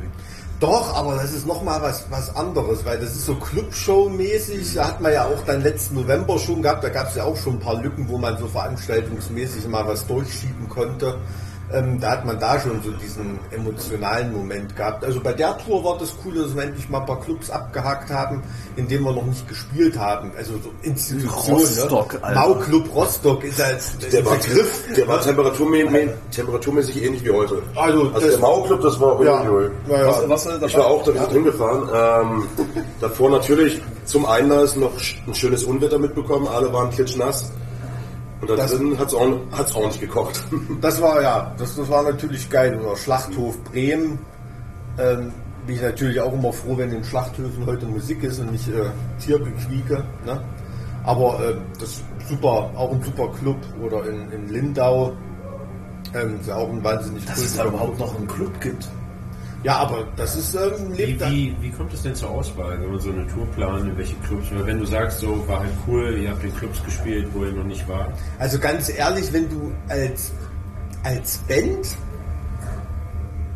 Doch, aber das ist nochmal was, was anderes, weil das ist so Clubshow-mäßig. Da hat man ja auch dann letzten November schon gehabt. Da gab es ja auch schon ein paar Lücken, wo man so veranstaltungsmäßig mal was durchschieben konnte. Ähm, da hat man da schon so diesen emotionalen Moment gehabt. Also bei der Tour war das cool, dass wir endlich mal ein paar Clubs abgehakt haben, in denen wir noch nicht gespielt haben. Also so Institutionen. Rostock, ne? Alter. Mau-Club Rostock ist als Der war, Begriff. der war temperaturmä temperaturmäßig ähnlich wie heute. Also, Also das- der Mauerclub, das war Ja, uiuiui. naja. Was, was, was, Ich war auch da wieder hingefahren. Ähm, davor natürlich zum Einlassen noch ein schönes Unwetter mitbekommen. Alle waren klitschnass. Und da Das- drin hat es auch, hat's auch nicht gekocht. (laughs) Das war ja, das, das war natürlich geil. Oder Schlachthof Bremen. Ähm, bin ich natürlich auch immer froh, wenn in Schlachthöfen heute Musik ist und nicht äh, Tiergequieke. Ne? Aber äh, das ist super, auch ein super Club. Oder in, in Lindau. Ähm, ist ja auch ein wahnsinnig dass es da überhaupt noch einen Club gibt. Ja, aber das ist ähm, Wie, lebt wie, wie kommt es denn zur Auswahl, wenn man so eine Tour plant, in welche Clubs? Weil wenn du sagst, so war halt cool, ihr habt in Clubs gespielt, wo ihr noch nicht wart. Also ganz ehrlich, wenn du als, als Band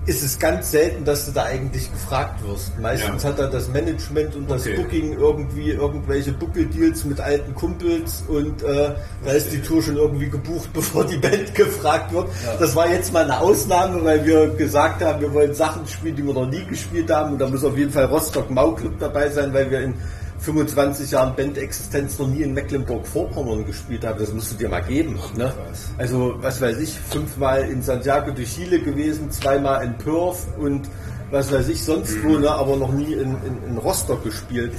ist es ganz selten, dass du da eigentlich gefragt wirst. Meistens Ja. hat da das Management und das Okay. Booking irgendwie irgendwelche Buckeldeals mit alten Kumpels und äh, da ist die Tour schon irgendwie gebucht, (laughs) bevor die Band gefragt wird. Das war jetzt mal eine Ausnahme, weil wir gesagt haben, wir wollen Sachen spielen, die wir noch nie gespielt haben und da muss auf jeden Fall Rostock Mau Club dabei sein, weil wir in 25 Jahren Bandexistenz noch nie in Mecklenburg-Vorpommern gespielt haben. Das musst du dir mal geben. Ne? Also, was weiß ich, fünfmal in Santiago de Chile gewesen, zweimal in Perth und was weiß ich sonst wo, ne? aber noch nie in, in, in Rostock gespielt.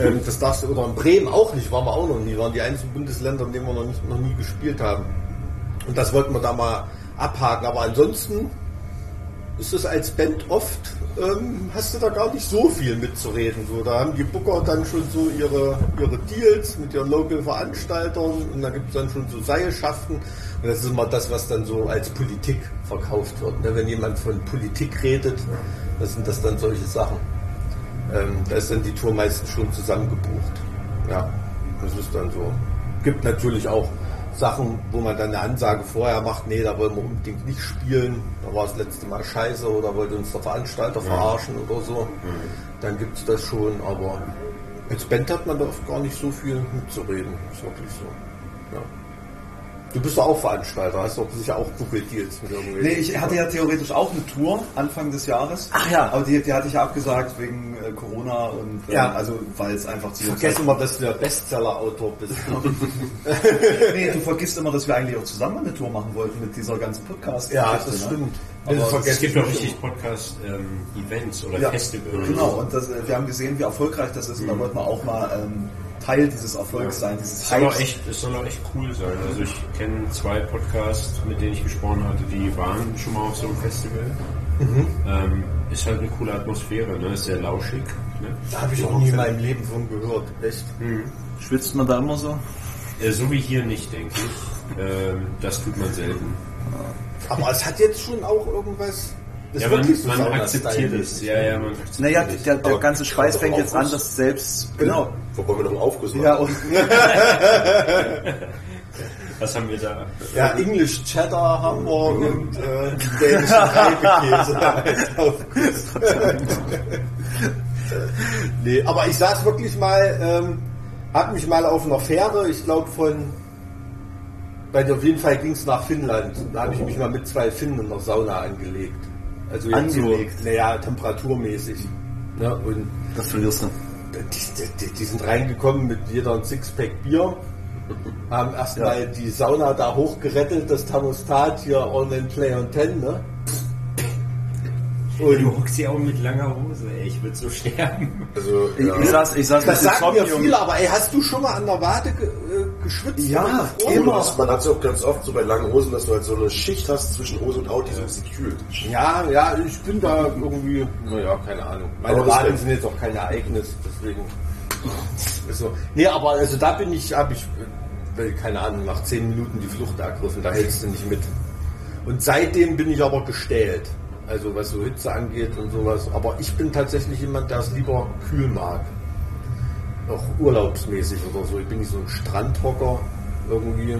Ähm, das darfst du, oder in Bremen auch nicht, waren wir auch noch nie. Waren die einzigen Bundesländer, in denen wir noch, nicht, noch nie gespielt haben. Und das wollten wir da mal abhaken. Aber ansonsten ist es als Band oft, ähm, hast du da gar nicht so viel mitzureden. So, da haben die Booker dann schon so ihre, ihre Deals mit ihren Local-Veranstaltern und da gibt es dann schon so Seilschaften. Und das ist immer das, was dann so als Politik verkauft wird. Ne? Wenn jemand von Politik redet, dann sind das dann solche Sachen. Ähm, da ist dann die Tour meistens schon zusammengebucht. Ja, das ist dann so. Gibt natürlich auch Sachen, wo man dann eine Ansage vorher macht, nee, da wollen wir unbedingt nicht spielen, da war das letzte Mal scheiße oder wollte uns der Veranstalter verarschen oder so. Dann gibt es das schon, aber als Band hat man da oft gar nicht so viel mitzureden. Ist wirklich so. Ja. Du bist doch auch Veranstalter, hast doch sicher auch Google-Deals mit irgendwelchen. Nee, ich hatte ja theoretisch auch eine Tour Anfang des Jahres. Ach ja. Aber die, die hatte ich ja abgesagt wegen äh, Corona und äh, Ja. also weil es einfach zu Vergessen wir, dass du der Bestseller-Autor bist. (laughs) Nee, du vergisst immer, dass wir eigentlich auch zusammen eine Tour machen wollten mit dieser ganzen podcast ja, das stimmt. Aber Das Es gibt nicht richtig Podcast-Events oder Ja, Festivals. genau. Und das, äh, wir haben gesehen, wie erfolgreich das ist und da wollten wir auch mal ähm, Teil dieses Erfolgs sein, dieses Es soll, auch Hypes. echt, es soll auch echt cool sein. Also ich kenne zwei Podcasts, mit denen ich gesprochen hatte, die waren schon mal auf so einem Festival. Ähm, ist halt eine coole Atmosphäre, ne? ist sehr lauschig. Ne? Da habe ich auch nie in meinem Leben von gehört. Echt? Schwitzt man da immer so? Äh, so wie hier nicht, denke ich. Ähm, das tut man selten. Aber es hat jetzt schon auch irgendwas. Das Ja, ist man, wirklich so man akzeptiert es. Ja, ja, man akzeptiert Naja, der, der ganze Schweiß fängt jetzt an, dass selbst genau. Wo wollen wir noch einen Aufguss machen? Ja, und (laughs) Was haben wir da? Ja, English Cheddar haben wir und äh, dänischen Reibekäse (laughs) (laughs) nee, aber ich saß wirklich mal, ähm, hab mich mal auf einer Fähre, ich glaube von, bei auf jeden Fall ging es nach Finnland. Da habe ich mich mal mit zwei Finnen in der Sauna angelegt. Also angelegt, naja, temperaturmäßig. Ne? Und das verlierst du. die, die, die sind reingekommen mit jeder ein Sixpack Bier, haben erstmal die Sauna da hochgerettet, das Thermostat hier All Man Play on 10, ne? Du Und hockst ja auch mit langer Hose, ey. ich würde so (laughs) sterben. Also, Ich, ja. ich saß, ich saß Das mit sagen mir viele, aber ey, hast du schon mal an der Wade ge äh, geschwitzt? Ja? Immer. Das, man hat es auch ganz oft so bei langen Hosen, dass du halt so eine Schicht hast zwischen Hose und Haut, die so ein bisschen kühlt. Ja, ja, ich bin da irgendwie, naja, keine Ahnung. Meine Waden sind jetzt auch kein Ereignis, deswegen. (laughs) So. Nee, aber also da bin ich, habe ich, äh, keine Ahnung, nach zehn Minuten die Flucht ergriffen, da hältst du nicht mit. Und seitdem bin ich aber gestählt. Also was so Hitze angeht und sowas. Aber ich bin tatsächlich jemand, der es lieber kühl mag. Auch urlaubsmäßig oder so. Ich bin nicht so ein Strandhocker irgendwie.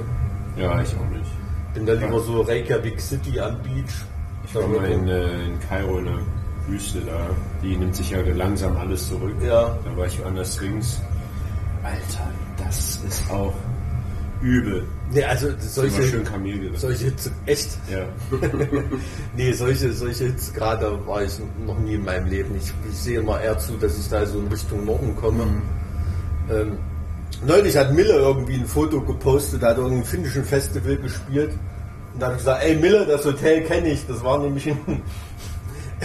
Ja, ich auch nicht. Bin da lieber so Reykjavik City am Beach. Ich war mal in, äh, in Kairo in der Wüste da. Die nimmt sich ja langsam alles zurück. Ja. Da war ich an der Sphinx. Alter, das ist auch übel. Nee, also solche, schön Kamel solche Hitze, echt? Ja. (laughs) Nee, solche, solche Hitzegrade war ich noch nie in meinem Leben. Ich, ich sehe immer eher zu, dass ich da so in Richtung Norden komme. Ähm, neulich hat Mille irgendwie ein Foto gepostet, da hat er irgendein finnischen Festival gespielt. Und da habe ich gesagt, ey Mille, das Hotel kenne ich. Das war nämlich ein,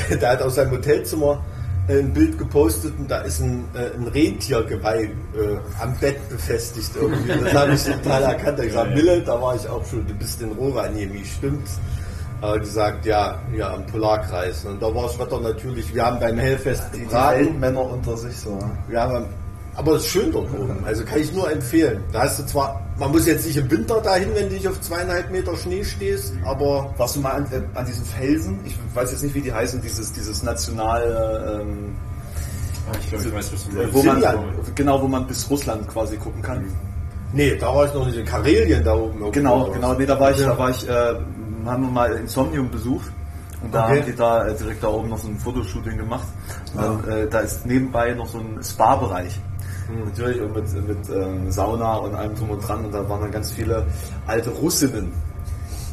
(laughs) der hat aus seinem Hotelzimmer ein Bild gepostet und da ist ein, äh, ein Rentiergeweih äh, am Bett befestigt irgendwie. Das habe ich total erkannt. Da ich gesagt, Mille, da war ich auch schon, du bist in Rovaniemi, stimmt's? Aber gesagt, ja, ja, am Polarkreis. Und da war das Wetter natürlich, wir haben beim Hellfest Die gebraten. Weltmänner unter sich so. Ja, aber, aber es ist schön dort oben. Also kann ich nur empfehlen. Da hast du zwar, man muss jetzt nicht im Winter dahin, wenn du dich auf zweieinhalb Meter Schnee stehst, aber Warst du mal an, äh, an diesen Felsen? Ich weiß jetzt nicht, wie die heißen, dieses, dieses nationale, ähm, Ah, Ich glaube, ich weiß, was du äh, meinst. wo man, genau, wo man bis Russland quasi gucken kann. nee, da war ich noch nicht in Karelien da oben. irgendwo Genau, genau, nee, da war ich, Ja. da war ich, äh, haben wir mal Insomnium besucht. Und da Okay. haben die da äh, direkt da oben noch so ein Fotoshooting gemacht. Und dann, äh, da ist nebenbei noch so ein Spa-Bereich. Natürlich und mit, mit ähm, Sauna und allem drum und dran. Und da waren dann ganz viele alte Russinnen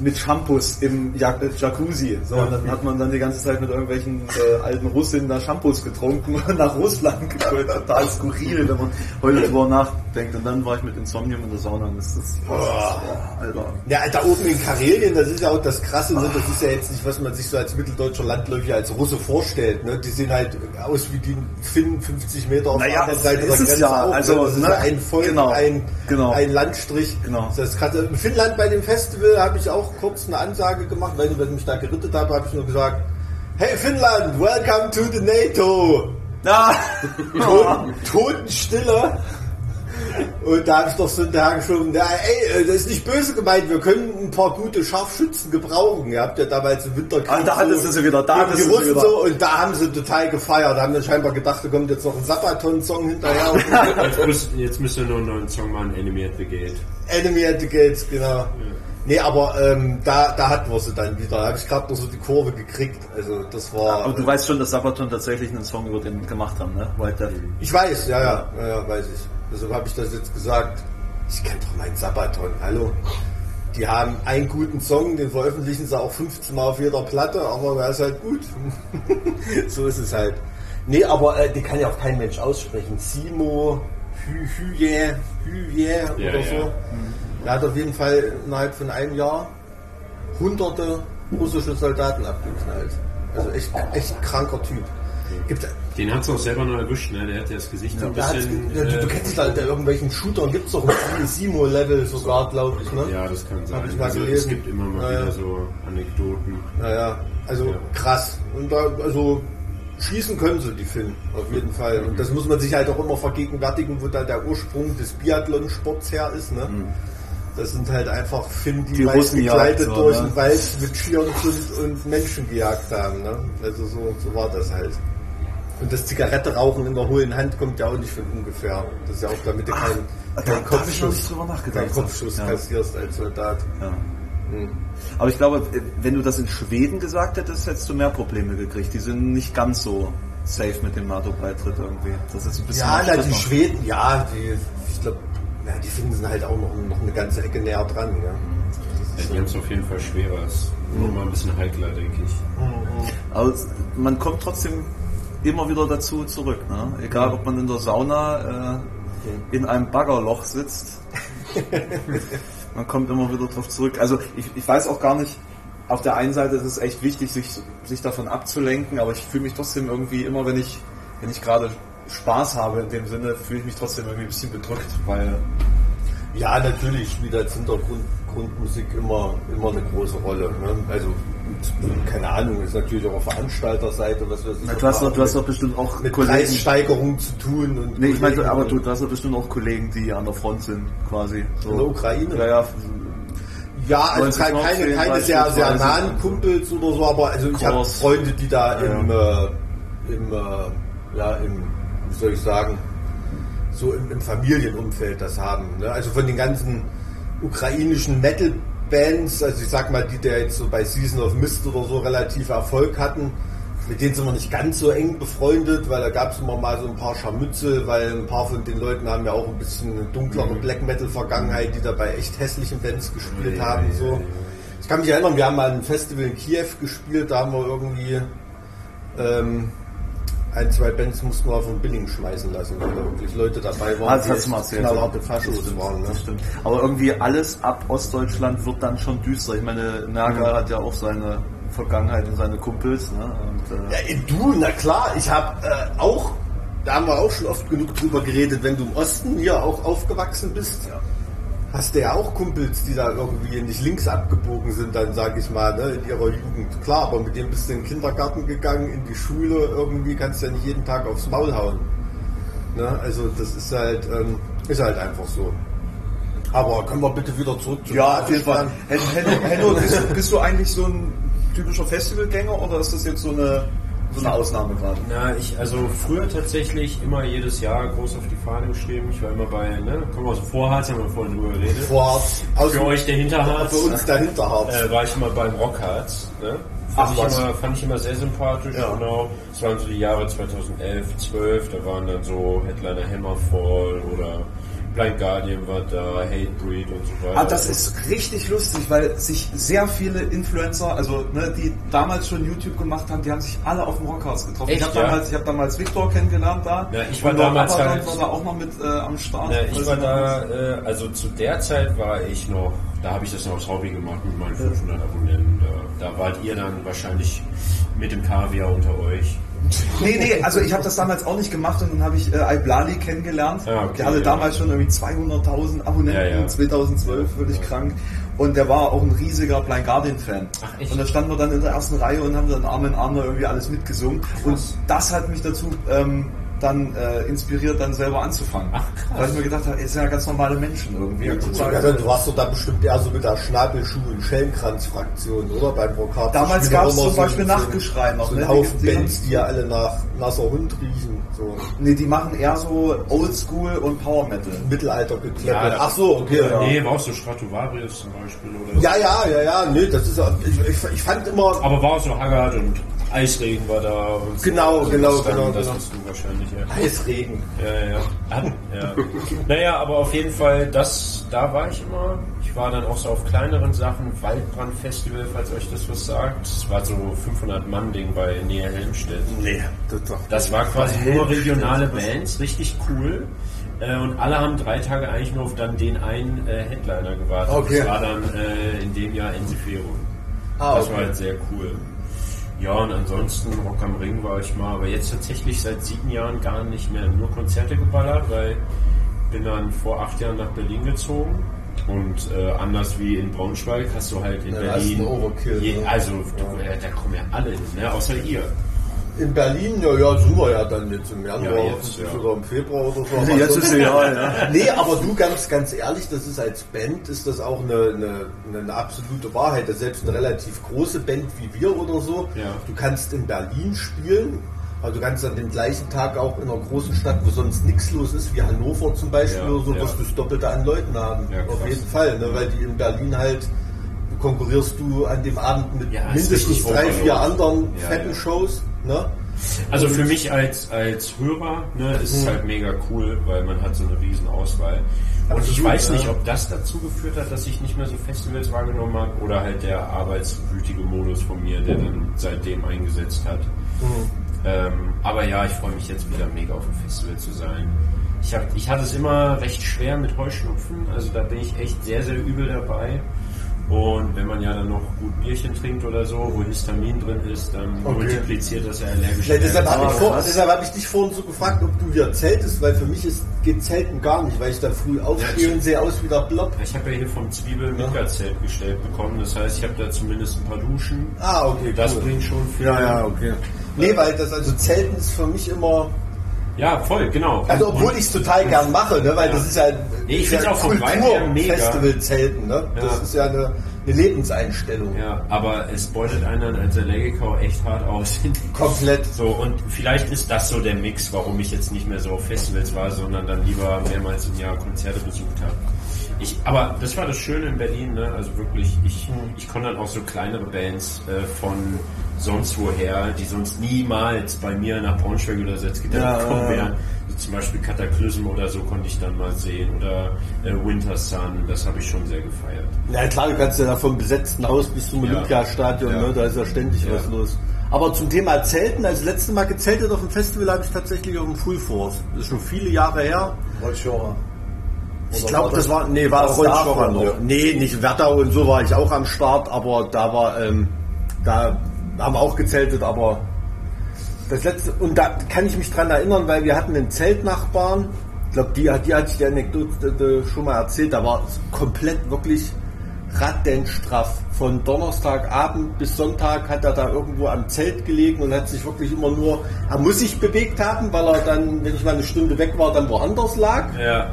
mit Shampoos im Ja- Jacuzzi. So, und dann hat man dann die ganze Zeit mit irgendwelchen äh, alten Russinnen da Shampoos getrunken (laughs) und nach Russland geholt. Total skurril, wenn man heute drüber nachdenkt. Und dann war ich mit Insomnium in der Sauna und das ist, boah, Alter. Ja, da oben in Karelien, das ist ja auch das Krasse, ne? das ist ja jetzt nicht, was man sich so als mitteldeutscher Landläufer als Russe vorstellt. Ne? Die sehen halt aus wie die Finnen 50 Meter auf Naja, der anderen Seite ist es ja. auch, Also, ne? das ist ne? ein Volk, Genau. ein, Genau. ein Landstrich. Genau. Das kann, in Finnland bei dem Festival habe ich auch kurz eine Ansage gemacht, weil ich mich da gerittet habe, habe ich nur gesagt, hey Finnland, welcome to the NATO. Ah, (laughs) Toten, Totenstille. Und da habe ich doch so hinterher geschoben, ja, ey, äh, das ist nicht böse gemeint, wir können ein paar gute Scharfschützen gebrauchen. Ihr habt ja damals im Winterkrieg Ah, da hattest du sie wieder, da hattest du sie wieder. so und da haben sie total gefeiert. Da haben dann scheinbar gedacht, da kommt jetzt noch ein Sabaton-Song hinterher. (laughs) Jetzt müsst, jetzt müsst ihr nur einen neuen Song machen, Enemy at the Gate. Enemy at the Gates, genau. Nee, aber ähm, da, da hatten wir sie dann wieder. Da habe ich gerade noch so die Kurve gekriegt. Also das war. aber du weißt schon, dass Sabaton tatsächlich einen Song über den gemacht haben, ne? Devil. Ich weiß, ja, ja, ja, ja weiß ich. Deshalb habe ich das jetzt gesagt. Ich kenne doch meinen Sabaton, hallo. Die haben einen guten Song, den veröffentlichen sie auch 15 Mal auf jeder Platte, aber er ist halt gut. (laughs) so ist es halt. Nee, aber äh, die kann ja auch kein Mensch aussprechen. Simo, Hü, Hüje, Hüje Ja, oder ja. so. Der hat auf jeden Fall innerhalb von einem Jahr hunderte russische Soldaten abgeknallt. Also echt, echt kranker Typ. Gibt, Den hat es auch selber noch erwischt, ne? Der hat ja das Gesicht so ein bisschen. ja, du, du äh, kennst halt, bei irgendwelchen Shootern gibt es doch ein Simo-Level sogar, glaube ich. Ne? ja, das kann sein. Hab ich mal also, es gelesen. gibt immer mal Ja, ja. wieder so Anekdoten. Naja, also Ja. krass. Und da, also schießen können sie die Finnen, auf jeden Fall. Und das muss man sich halt auch immer vergegenwärtigen, wo da der Ursprung des Biathlon-Sports her ist. Ne? Das sind halt einfach Finnen, die, Die Russenjagd, gekleidet so, durch ne? den Wald mit Skiern sind und Menschen gejagt haben. Ne? Also so, so war das halt. Und das Zigarette rauchen in der hohlen Hand kommt ja auch nicht von ungefähr. Das ist ja auch damit du keinen da- kein da hab ich noch nicht drüber nachgedacht. keinen Kopfschuss Ja. kassierst als Soldat. Ja. Aber ich glaube, wenn du das in Schweden gesagt hättest, hättest du mehr Probleme gekriegt. Die sind nicht ganz so safe mit dem NATO-Beitritt irgendwie. Das ist ein bisschen Ja, na, die. Schweden, ja, die, ich glaube, ja, die Finnen sind halt auch noch, noch eine ganze Ecke näher dran. Ja. Ja, die haben es auf jeden Fall schwerer. Ist nur mal ein bisschen heikler, denke ich. Aber es- man kommt trotzdem immer wieder dazu zurück. Ne? Egal, ob man in der Sauna äh, in einem Baggerloch sitzt. (laughs) man kommt immer wieder drauf zurück. Also ich, ich weiß auch gar nicht, auf der einen Seite ist es echt wichtig, sich, sich davon abzulenken, aber ich fühle mich trotzdem irgendwie immer, wenn ich wenn ich gerade Spaß habe in dem Sinne, fühle ich mich trotzdem irgendwie ein bisschen bedrückt, weil Ja, natürlich spielt als Hintergrund Grundmusik immer, immer eine große Rolle. Ne? Also, keine Ahnung, ist natürlich auch auf Veranstalterseite, was weiß ich. Na, du hast doch, du hast doch bestimmt auch mit Kollegen. Preissteigerungen zu tun. Und Nee, ich meine, aber du, du hast doch bestimmt auch Kollegen, die an der Front sind, quasi. So. In der Ukraine? Ja, ja. Ja, also 90 keine, keine, keine sehr, sehr nahen Kumpels oder so, aber also ich habe. Freunde, die da Ja. im, äh, im, äh, ja, im, soll ich sagen, so im, im Familienumfeld das haben. Ne? Also von den ganzen ukrainischen Metal-Bands, also ich sag mal, die der jetzt so bei Season of Mist oder so relativ Erfolg hatten, mit denen sind wir nicht ganz so eng befreundet, weil da gab es immer mal so ein paar Scharmützel, weil ein paar von den Leuten haben ja auch ein bisschen eine dunklere Black Metal-Vergangenheit, die da bei echt hässlichen Bands gespielt haben. So. Ich kann mich erinnern, wir haben mal ein Festival in Kiew gespielt, da haben wir irgendwie ähm, ein, zwei Bands mussten wir von Billing schmeißen lassen, weil da wirklich Leute dabei waren, Ah, das die knallharte Das Faschos stimmt, waren. Ne? das stimmt. Aber irgendwie alles ab Ostdeutschland wird dann schon düster. Ich meine, Naga hat ja auch seine Vergangenheit und seine Kumpels. Ne? Und, Ja, äh, ey, du, na klar, ich habe äh, auch, da haben wir auch schon oft genug drüber geredet, wenn du im Osten hier auch aufgewachsen bist, hast du ja auch Kumpels, die da irgendwie nicht links abgebogen sind, dann sage ich mal, ne, in ihrer Jugend. Klar, aber mit dem bist du in den Kindergarten gegangen, in die Schule, irgendwie kannst du ja nicht jeden Tag aufs Maul hauen. Ne? Also das ist halt, ähm, ist halt einfach so. Aber können wir bitte wieder zurück zu ja, auf jeden Fall. Henno, bist du eigentlich so ein typischer Festivalgänger oder ist das jetzt so eine, so eine Ausnahme gerade? Na, ich, also früher tatsächlich immer jedes Jahr groß auf die Fahne geschrieben. Ich war immer bei, ne, kommen wir aus dem Vorharz, haben wir vorhin drüber geredet. Vorharz, aus Für euch der Hinterharz. Für uns der Hinterharz. Äh, war ich immer beim Rockharz. Ne? Ach, Fand, ich was? immer, fand ich immer sehr sympathisch, Ja. genau. Es waren so die Jahre 2011, 12, da waren dann so Headliner Hammerfall oder Blind Guardian war da, Hatebreed und so weiter. Ah, das ist richtig lustig, weil sich sehr viele Influencer, also ne, die damals schon YouTube gemacht haben, die haben sich alle auf dem Rockhaus getroffen. Echt, ich habe ja? damals, ich hab damals Victor kennengelernt da. Ja, ich war damals Abaddon halt- war da auch noch mit äh, am Start. Ja, ich war da, äh, also zu der Zeit war ich noch, da habe ich das noch als Hobby gemacht mit meinen 500 Abonnenten. Da, da wart ihr dann wahrscheinlich mit dem Kaviar unter euch. Nee, nee, also ich habe das damals auch nicht gemacht und dann habe ich äh, Iblali kennengelernt. Ah, okay, der hatte ja. damals schon irgendwie 200.000 Abonnenten, Ja, ja. 2012, völlig krank. Und der war auch ein riesiger Blind Guardian Fan. Ach, echt? Und da standen wir dann in der ersten Reihe und haben dann Arm in Arm da irgendwie alles mitgesungen. Und das hat mich dazu ähm, dann äh, inspiriert, dann selber anzufangen. Ach, krass. Weil ich mir gedacht habe, es sind ja ganz normale Menschen irgendwie. Ja, du warst doch da bestimmt eher so mit der Schnabelschuh- und Schellenkranz-Fraktion, oder? Beim Rockhard. Damals gab's zum Beispiel Nachgeschrei noch, So ne? Haufen Die- die Bands, die ja alle nach nasser Hund riechen. So Nee, die machen eher so Oldschool und Power Metal. Mittelalter gekleppert. Ja, Ach so, okay. Ja. Nee, war auch so Stratovarius zum Beispiel oder ja, ja, ja, ja, nee, das ist ja, ich, ich, ich fand immer, Aber war auch so Haggard und Eisregen war da. Und so. Genau, Also genau, das genau, Das genau. hast du wahrscheinlich, ja. Eisregen. Ja, ja, ja. Ah, ja. (laughs) Naja, aber auf jeden Fall, das, da war ich immer. Ich war dann auch so auf kleineren Sachen, Waldbrand-Festival, falls euch das was sagt. Das war so 500-Mann-Ding bei Nähe Helmstedt. Nee, das doch. Das war quasi nur regionale Bands, richtig cool. Äh, Und alle haben drei Tage eigentlich nur auf dann den einen äh, Headliner gewartet. Okay. Das war dann äh, in dem Jahr Enzifero. Ah, Das war halt sehr cool. Ja, und ansonsten Rock am Ring war ich mal, aber jetzt tatsächlich seit sieben Jahren gar nicht mehr nur Konzerte geballert, weil bin dann vor acht Jahren nach Berlin gezogen und äh, anders wie in Braunschweig hast du halt in Ja, ist Berlin. je, ne? also du, äh, da kommen ja alle hin, ne? außer ihr. In Berlin, ja, ja, sind wir ja dann jetzt im Januar Ja, jetzt, ja. oder im Februar oder so. (laughs) Jetzt ist ja, ja. Nee, aber du ganz, ganz ehrlich, das ist als Band, ist das auch eine, eine, eine absolute Wahrheit. Dass selbst eine relativ große Band wie wir oder so, Ja. du kannst in Berlin spielen, aber du kannst an dem gleichen Tag auch in einer großen Stadt, wo sonst nichts los ist, wie Hannover zum Beispiel Ja, oder so, wirst du das Doppelte an Leuten haben. Auf jeden Fall, ne? weil die in Berlin halt konkurrierst du an dem Abend mit mindestens drei, vier anderen fetten. Shows. Ne? Also für mich als, als Hörer ne, ist Mhm. es halt mega cool, weil man hat so eine riesen Auswahl. Und ich Absolut, weiß nicht, ob das dazu geführt hat, dass ich nicht mehr so Festivals wahrgenommen habe oder halt der arbeitswütige Modus von mir, der dann seitdem eingesetzt hat. Mhm. Ähm, aber ja, ich freue mich jetzt wieder mega auf dem Festival zu sein. Ich, hab, ich hatte es immer recht schwer mit Heuschnupfen, also da bin ich echt sehr, sehr übel dabei. Und wenn man ja dann noch gut Bierchen trinkt oder so, wo Histamin drin ist, dann Okay. multipliziert das ja allergisch. Ja, deshalb habe ich, Ah, vor, deshalb hab ich dich vorhin so gefragt, ob du hier zeltest, weil für mich ist, geht Zelten gar nicht, weil ich da früh aufstehe Ja, und sehe aus wie der Blob. Ich habe ja hier vom Zwiebel ein Mitgazelt gestellt bekommen. Das heißt, ich habe da zumindest ein paar Duschen. Ah, okay, Das cool. bringt schon viel. okay. Nee, weil das also Zelten ist für mich immer. Ja, voll, genau. Also obwohl ich es total gern mache, ne? weil Ja. das ist ja, Nee, ich ja auch vom Vibe her mega. Festival-Zelten, ne? Das Ja. ist ja eine, eine Lebenseinstellung. Ja, aber es beutet einen als Allergiker auch echt hart aus. (laughs) Komplett. So, und vielleicht ist das so der Mix, warum ich jetzt nicht mehr so auf Festivals war, sondern dann lieber mehrmals im Jahr Konzerte besucht habe. Ich, aber das war das Schöne in Berlin, ne? also wirklich, ich, ich konnte dann auch so kleinere Bands äh, von sonst woher, die sonst niemals bei mir nach Braunschweig oder Salzgitter Ja, gekommen ja, ja. wären. So zum Beispiel Cataclysm oder so konnte ich dann mal sehen oder äh, Winter Sun, das habe ich schon sehr gefeiert. Na klar, du kannst ja da vom besetzten Haus bis zum Ja. Olympiastadion, Ja. ne? da ist ja ständig Ja. was los. Aber zum Thema Zelten, als letzte Mal gezeltet auf dem Festival habe ich tatsächlich auf dem Full Force. Das ist schon viele Jahre her. Rollschorer. Ich glaube, das das- war, nee, war davon, noch. ja? Nee, nicht Werdau und so war ich auch am Start, aber da war, ähm, da haben auch gezeltet, aber das letzte, und da kann ich mich dran erinnern, weil wir hatten einen Zeltnachbarn, ich glaube, die, die hatte ich die Anekdote schon mal erzählt, da war es komplett wirklich rattenstraff. Von Donnerstagabend bis Sonntag hat er da irgendwo am Zelt gelegen und hat sich wirklich immer nur, er muss sich bewegt haben, weil er dann, wenn ich mal eine Stunde weg war, dann woanders lag. Ja,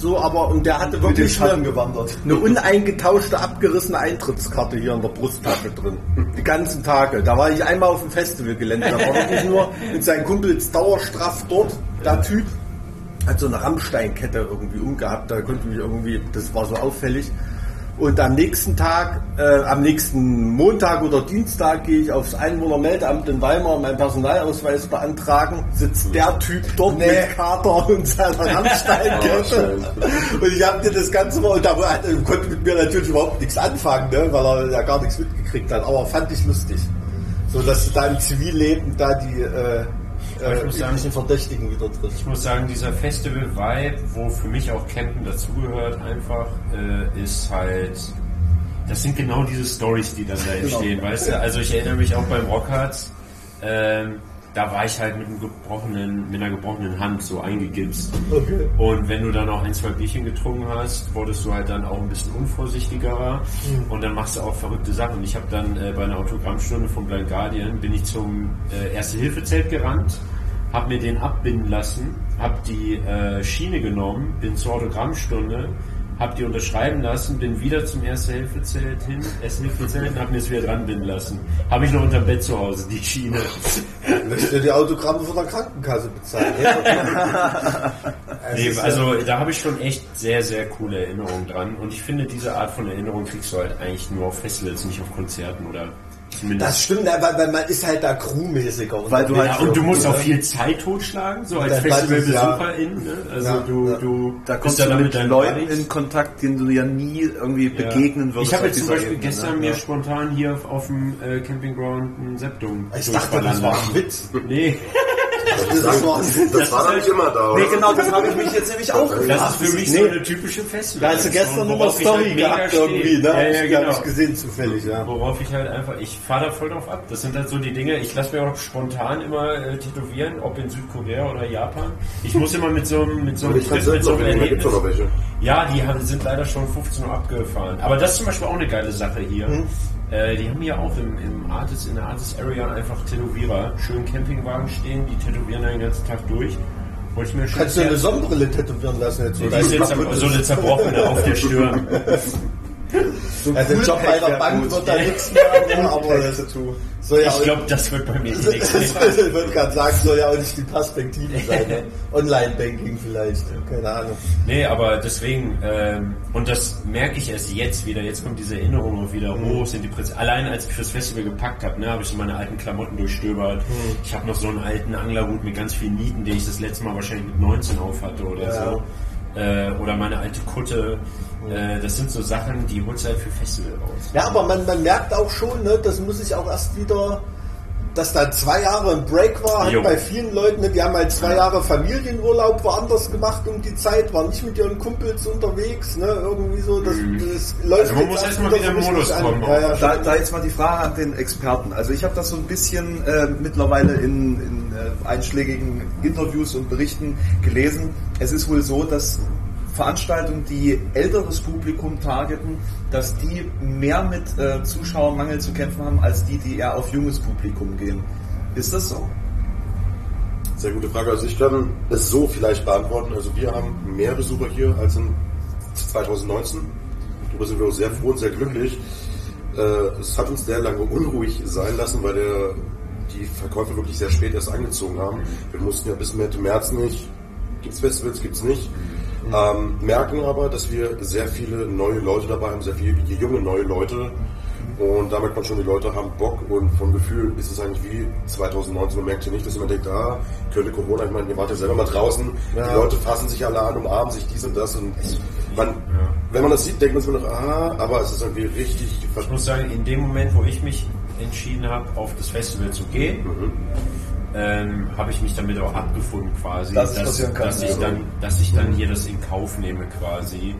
So, aber und der hatte wirklich eine, gewandert. eine (laughs) uneingetauschte, abgerissene Eintrittskarte hier in der Brusttasche drin. Die ganzen Tage. Da war ich einmal auf dem Festivalgelände. Da war wirklich nur mit seinen Kumpels dauerstraff dort. Der Typ hat so eine Rammsteinkette irgendwie umgehabt. Da konnte mich irgendwie, das war so auffällig. Und am nächsten Tag, äh, am nächsten Montag oder Dienstag gehe ich aufs Einwohnermeldeamt in Weimar meinen Personalausweis beantragen. Sitzt der Typ dort mit Kater und seiner (laughs) Rammsteinkette. und ich habe dir das Ganze mal, und da war- konnte mit mir natürlich überhaupt nichts anfangen, ne, weil er ja gar nichts mitgekriegt hat. Aber fand ich lustig. So, dass du da im Zivilleben da die äh, Aber ich äh, muss sagen- üblichen Verdächtigen wieder triffst. Ich muss sagen, dieser Festival-Vibe, wo für mich auch Campen dazugehört, einfach, äh, ist halt. Das sind genau diese Stories, die dann da entstehen, weißt du? Also ich erinnere mich auch beim Rockharz, ähm, da war ich halt mit, einem gebrochenen, mit einer gebrochenen Hand so eingegipst. Okay. Und wenn du dann auch ein, zwei Bierchen getrunken hast, wurdest du halt dann auch ein bisschen unvorsichtigerer und dann machst du auch verrückte Sachen. Ich habe dann äh, bei einer Autogrammstunde vom Blind Guardian bin ich zum äh, Erste-Hilfe-Zelt gerannt, habe mir den abbinden lassen, habe die äh, Schiene genommen, bin zur Autogrammstunde, habe die unterschreiben lassen, bin wieder zum Erste-Hilfe-Zelt hin, Erste-Hilfe-Zelt und habe mir es wieder dran binden lassen. Habe ich noch unterm Bett zu Hause, die Schiene. (laughs) Möchtest du die Autogramme von der Krankenkasse bezahlen? (laughs) Nee, also da habe ich schon echt sehr, sehr coole Erinnerungen dran. Und ich finde, diese Art von Erinnerung kriegst du halt eigentlich nur auf Festivals, nicht auf Konzerten oder zumindest. Das stimmt, ja, weil, weil man ist halt da crewmäßiger. Weil du ja, halt und du musst auch viel Zeit totschlagen, so als Festivalbesucherin. Ne? Also Ja, du, ja. du Da bist kommst ja du dann mit Leuten in Kontakt, denen du ja nie irgendwie Ja. begegnen würdest. Ich habe jetzt zum Beispiel Ebene, gestern ne? mir Ja. spontan hier auf, auf dem äh, Campingground ein Septum Ich dachte, das war ein Witz. Nee, (laughs) Das war, Das war doch nicht immer da, oder? Nee, genau, das habe ich mich jetzt nämlich auch gefragt. das ist für mich so eine typische Festival. da hast du gestern nochmal ich Story halt gehabt irgendwie, ne? Ja, ja, genau. ich gesehen zufällig, ja. Worauf ich halt einfach, ich fahre da voll drauf ab. Das sind halt so die Dinge, ich lasse mir auch spontan immer äh, tätowieren, ob in Südkorea oder Japan. Ich muss immer mit so einem, mit so einem Trip, mit so einem Erlebnis. Ja, die haben, sind leider schon 15 Uhr abgefahren. Aber das ist zum Beispiel auch eine geile Sache hier. Mhm. Äh, die haben hier auch im, im Artist, in der Artist Area einfach Tätowierer. Schön Campingwagen stehen, die tätowieren den ganzen Tag durch. Wollte ich mir schon Kannst du eine Sonnenbrille tätowieren lassen jetzt? die ist jetzt so eine zerbrochene auf der Stirn. (laughs) Also der Job bei der Bank wird da nichts mehr, (laughs) ne? aber das soll ja Ich glaube, das wird bei mir (laughs) nichts mehr. (laughs) ich würde gerade sagen, soll ja auch nicht die Perspektive sein. Ne? Online-Banking vielleicht, keine Ahnung. Nee, aber deswegen, ähm, und das merke ich erst jetzt wieder, jetzt kommt diese Erinnerung auch wieder hoch, sind die Prinz Allein als ich fürs Festival gepackt habe, ne, habe ich so meine alten Klamotten durchstöbert. Ich habe noch so einen alten Anglerhut mit ganz vielen Nieten, den ich das letzte Mal wahrscheinlich mit 19 auf hatte oder Ja. so. Äh, oder meine alte Kutte. Äh, das sind so Sachen, die holst du halt für Festival raus. Ja, aber man, man merkt auch schon, ne, das muss ich auch erst wieder dass da zwei Jahre ein Break war, hat Jo. bei vielen Leuten, ne, die haben halt zwei Jahre Familienurlaub woanders gemacht um die Zeit, waren nicht mit ihren Kumpels unterwegs, ne, irgendwie so, das, das läuft Also man jetzt muss erst erst mal wieder im so Modus kommen. Ja, ja. Da, da jetzt mal die Frage an den Experten. Also ich habe das so ein bisschen äh, mittlerweile in, in äh, einschlägigen Interviews und Berichten gelesen. Es ist wohl so, dass Veranstaltungen, die älteres Publikum targeten, dass die mehr mit äh, Zuschauermangel zu kämpfen haben, als die, die eher auf junges Publikum gehen. Ist das so? Sehr gute Frage. Also ich kann es so vielleicht beantworten. Also wir haben mehr Besucher hier als in 2019. Darüber sind wir auch sehr froh und sehr glücklich. Äh, Es hat uns sehr lange unruhig sein lassen, weil der, die Verkäufe wirklich sehr spät erst angezogen haben. Wir mussten ja bis Mitte März nicht. Gibt's Festivals, gibt's nicht. Ähm, merken aber, dass wir sehr viele neue Leute dabei haben, sehr viele junge neue Leute. Und da merkt man schon, die Leute haben Bock und vom Gefühl ist es eigentlich wie 2019. Man merkt hier nicht, dass man denkt, ah, könnte Corona, ich meine, ihr wart ja selber mal draußen, Ja. die Leute fassen sich alle an, umarmen sich dies und das und man, wenn man das sieht, denkt man sich noch, ah, aber es ist irgendwie richtig, Ich muss sagen, in dem Moment, wo ich mich entschieden habe, auf das Festival zu gehen, ähm, habe ich mich damit auch abgefunden quasi, Dass es dass, kann, dass, ich also. dann, dass ich dann hier das in Kauf nehme quasi.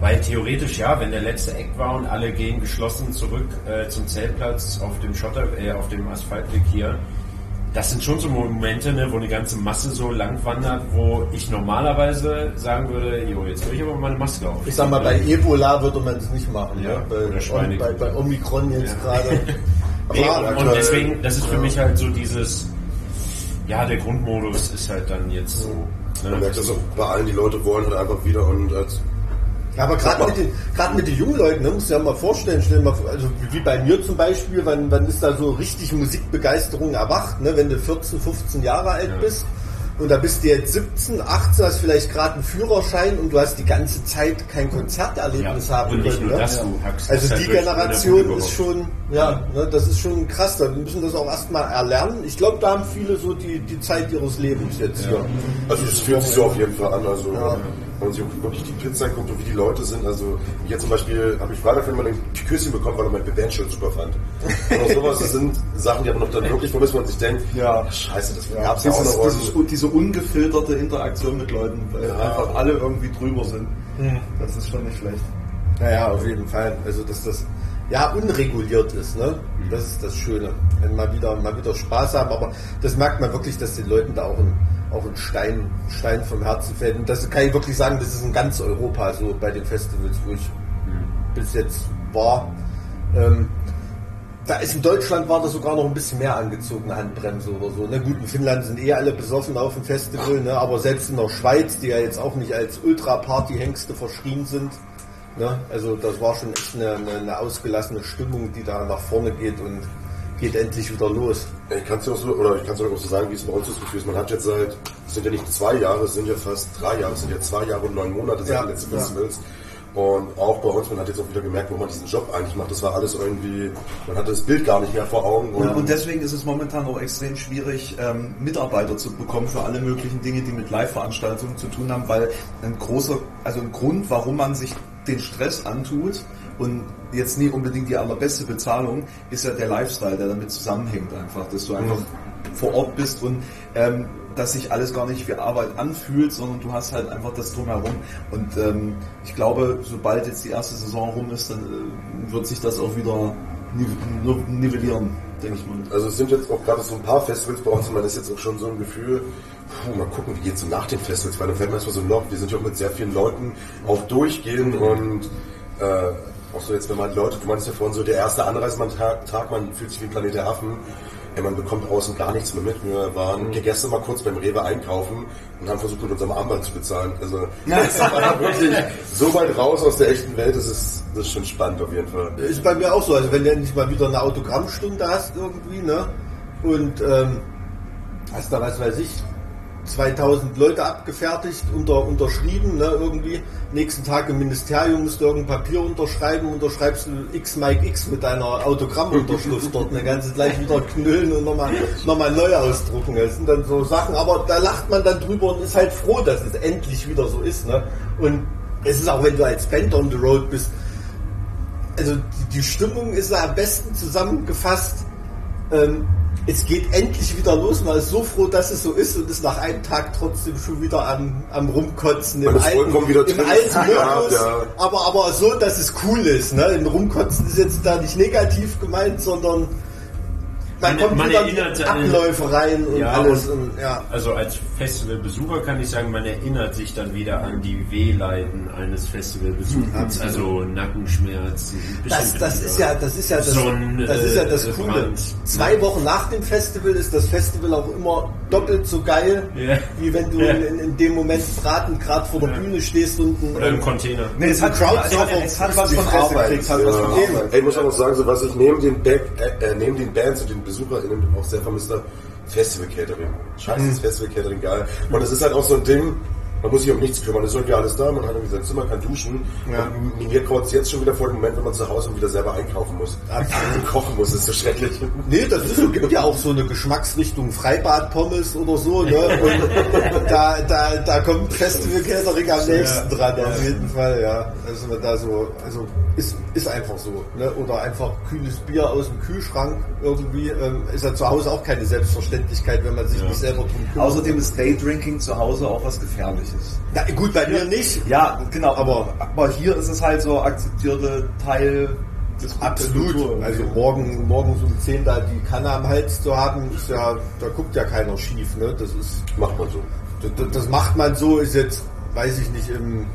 Weil theoretisch ja, wenn der letzte Eck war und alle gehen geschlossen zurück äh, zum Zeltplatz auf dem Schotter, äh, auf dem Asphaltweg hier, das sind schon so Momente, ne, wo eine ganze Masse so lang wandert, wo ich normalerweise sagen würde, jo, jetzt will ich aber mal eine Maske auf. Ich sag mal, bei Ebola würde man das nicht machen, Ja, ne? bei, bei, bei Omikron jetzt Ja. gerade. (laughs) Nee, und, und deswegen, das ist für mich halt so dieses, ja, der Grundmodus ist halt dann jetzt so. man Ne, merkt das auch bei allen, die Leute wollen halt einfach wieder und als Ja, aber gerade mit den, gerade mit den jungen Leuten, ne, musst du ja mal vorstellen, stell dir mal vor, also wie bei mir zum Beispiel, wann, wann ist da so richtig Musikbegeisterung erwacht, ne, wenn du 14, 15 Jahre alt Ja. bist und da bist du jetzt 17, 18, hast vielleicht gerade einen Führerschein und du hast die ganze Zeit kein Konzerterlebnis Ja, haben und nicht können. nur ne? das, Also das die Generation ist schon, ja, ne, das ist schon krass, da müssen das auch erstmal erlernen. Ich glaube, da haben viele so die, die Zeit ihres Lebens jetzt hier. Also es fühlt sich so auf jeden Fall an. Also Ja. Wenn man sich auch wirklich die Pizza anguckt und wie die Leute sind. Also jetzt zum Beispiel habe ich Freitag wenn man ein Küsschen bekommen, weil er mein Bandshirt super fand. Und auch sowas, das (laughs) sind Sachen, die aber noch dann wirklich vermisst, wo man sich denkt, Ja. scheiße, das gab's ja auch Dieses, noch. dieses, diese ungefilterte Interaktion mit Leuten, weil Ja. einfach alle irgendwie drüber sind. Das ist schon nicht schlecht. Naja, auf jeden Fall. Also dass das ja unreguliert ist, ne? Das ist das Schöne. Wenn mal wieder mal wieder Spaß haben, aber das merkt man wirklich, dass den Leuten da auch ein, auch ein Stein, Stein vom Herzen fällt. Und das kann ich wirklich sagen, das ist in ganz Europa so bei den Festivals, wo ich bis jetzt war. Ähm, da ist in Deutschland war das sogar noch ein bisschen mehr angezogene Handbremse oder so. Na gut, in Finnland sind eh alle besoffen auf dem Festival, ne? aber selbst in der Schweiz, die ja jetzt auch nicht als Ultra-Party-Hengste verschrien sind, ne? also das war schon echt eine, eine, eine ausgelassene Stimmung, die da nach vorne geht und geht endlich wieder los. Ich kann es auch so, oder ich kann es auch so sagen, wie es bei uns das Gefühl ist. Man hat jetzt seit, es sind ja nicht zwei Jahre, es sind ja fast drei Jahre, es sind ja zwei Jahre und neun Monate seit Ja, den letzten ja. Festivals. Und auch bei uns, man hat jetzt auch wieder gemerkt, wo man diesen Job eigentlich macht. Das war alles irgendwie, man hatte das Bild gar nicht mehr vor Augen. Und, und deswegen ist es momentan auch extrem schwierig, ähm, Mitarbeiter zu bekommen für alle möglichen Dinge, die mit Live-Veranstaltungen zu tun haben, weil ein großer, also ein Grund, warum man sich den Stress antut und jetzt nie unbedingt die allerbeste Bezahlung, ist ja der Lifestyle, der damit zusammenhängt einfach, dass du einfach vor Ort bist und ähm, dass sich alles gar nicht wie Arbeit anfühlt, sondern du hast halt einfach das drumherum. Und ähm, ich glaube, sobald jetzt die erste Saison rum ist, dann äh, wird sich das auch wieder nivellieren, denke ich mal. Also es sind jetzt auch gerade so ein paar Festivals bei uns man ist jetzt auch schon so ein Gefühl, puh, mal gucken, wie geht's so nach den Festivals, weil dann fällt man erstmal so ein Loch, wir sind ja auch mit sehr vielen Leuten auch durchgehen und äh, auch so jetzt, wenn man Leute, du meinst ja vorhin so, der erste Anreisetag, Tag, man fühlt sich wie ein Planet der Affen, ja, man bekommt außen gar nichts mehr mit. Wir waren gestern mal kurz beim Rewe einkaufen und haben versucht, mit unserem Armband zu bezahlen. Also (laughs) das war wirklich so weit raus aus der echten Welt, das ist, das ist schon spannend auf jeden Fall. Ist bei mir auch so, also wenn du endlich mal wieder eine Autogrammstunde hast irgendwie, ne? Und ähm, hast da, was weiß ich, 2000 Leute abgefertigt, unter, unterschrieben, ne, irgendwie. Nächsten Tag im Ministerium musst du irgendein Papier unterschreiben, unterschreibst du X Mike X mit deiner Autogrammunterschrift dort, kannst du gleich wieder (laughs) knüllen und nochmal noch mal neu ausdrucken. Das sind dann so Sachen, aber da lacht man dann drüber und ist halt froh, dass es endlich wieder so ist, ne. Und es ist auch, wenn du als Band on the road bist, also die, die Stimmung ist am besten zusammengefasst. Ähm, es geht endlich wieder los. Man ist so froh, dass es so ist und ist nach einem Tag trotzdem schon wieder am, am Rumkotzen. Vollkommen wieder im alten (laughs) Modus, ja. aber, aber so, dass es cool ist. Ne? Im Rumkotzen ist jetzt da nicht negativ gemeint, sondern man, Man- kommt man die erinnert an- Abläufe rein und Ja, alles. und- ja. Also als Festivalbesucher kann ich sagen, man erinnert sich dann wieder an die Wehleiden eines Festivalbesuchers. also Nackenschmerzen. Das, das ist ja, das ist ja das, das ist ja das Coole. Brand. Zwei Wochen nach dem Festival ist das Festival auch immer doppelt so geil, Ja. wie wenn du Ja. in, in dem Moment ratend gerade vor der Bühne stehst und ein, Oder im Container. Nee, es hat, Crowdsurfer es hat was die von Arbeit. kriegt. Es hat was von Ja. Arbeit. Ey, ich muss auch noch sagen, so was ich neben den, Back, äh, äh, neben den Bands und den BesucherInnen auch sehr vermisst habe, Festival Catering. Scheiße, Mhm. Festival Catering geil. Und es ist halt auch so ein Ding, man muss sich um nichts kümmern, es ist irgendwie alles da, man hat irgendwie sein Zimmer, kann duschen. Ja. Und mir kommt jetzt schon wieder vor dem Moment, wenn man zu Hause wieder selber einkaufen muss. Und (laughs) kochen muss, ist so schrecklich. Nee, das ist so, gibt ja auch so eine Geschmacksrichtung Freibad-Pommes oder so, ne? Und da, da, da kommt Festival Catering am nächsten dran, auf jeden Fall, ja. Also man da so, also ist, ist einfach so, ne? Oder einfach kühles Bier aus dem Kühlschrank irgendwie, ähm, ist ja zu Hause auch keine Selbstverständlichkeit, wenn man sich nicht selber drum kümmert. Außerdem ist Daydrinking zu Hause auch was Gefährliches. Na, gut, bei mir nicht. Ja, genau, aber, aber hier ist es halt so akzeptierte Teil des Absolut. Also morgen, morgens um 10 da die Kanne am Hals zu haben, ist ja, da guckt ja keiner schief, ne? Das ist, Macht man so. das, das macht man so, ist jetzt, weiß ich nicht, im,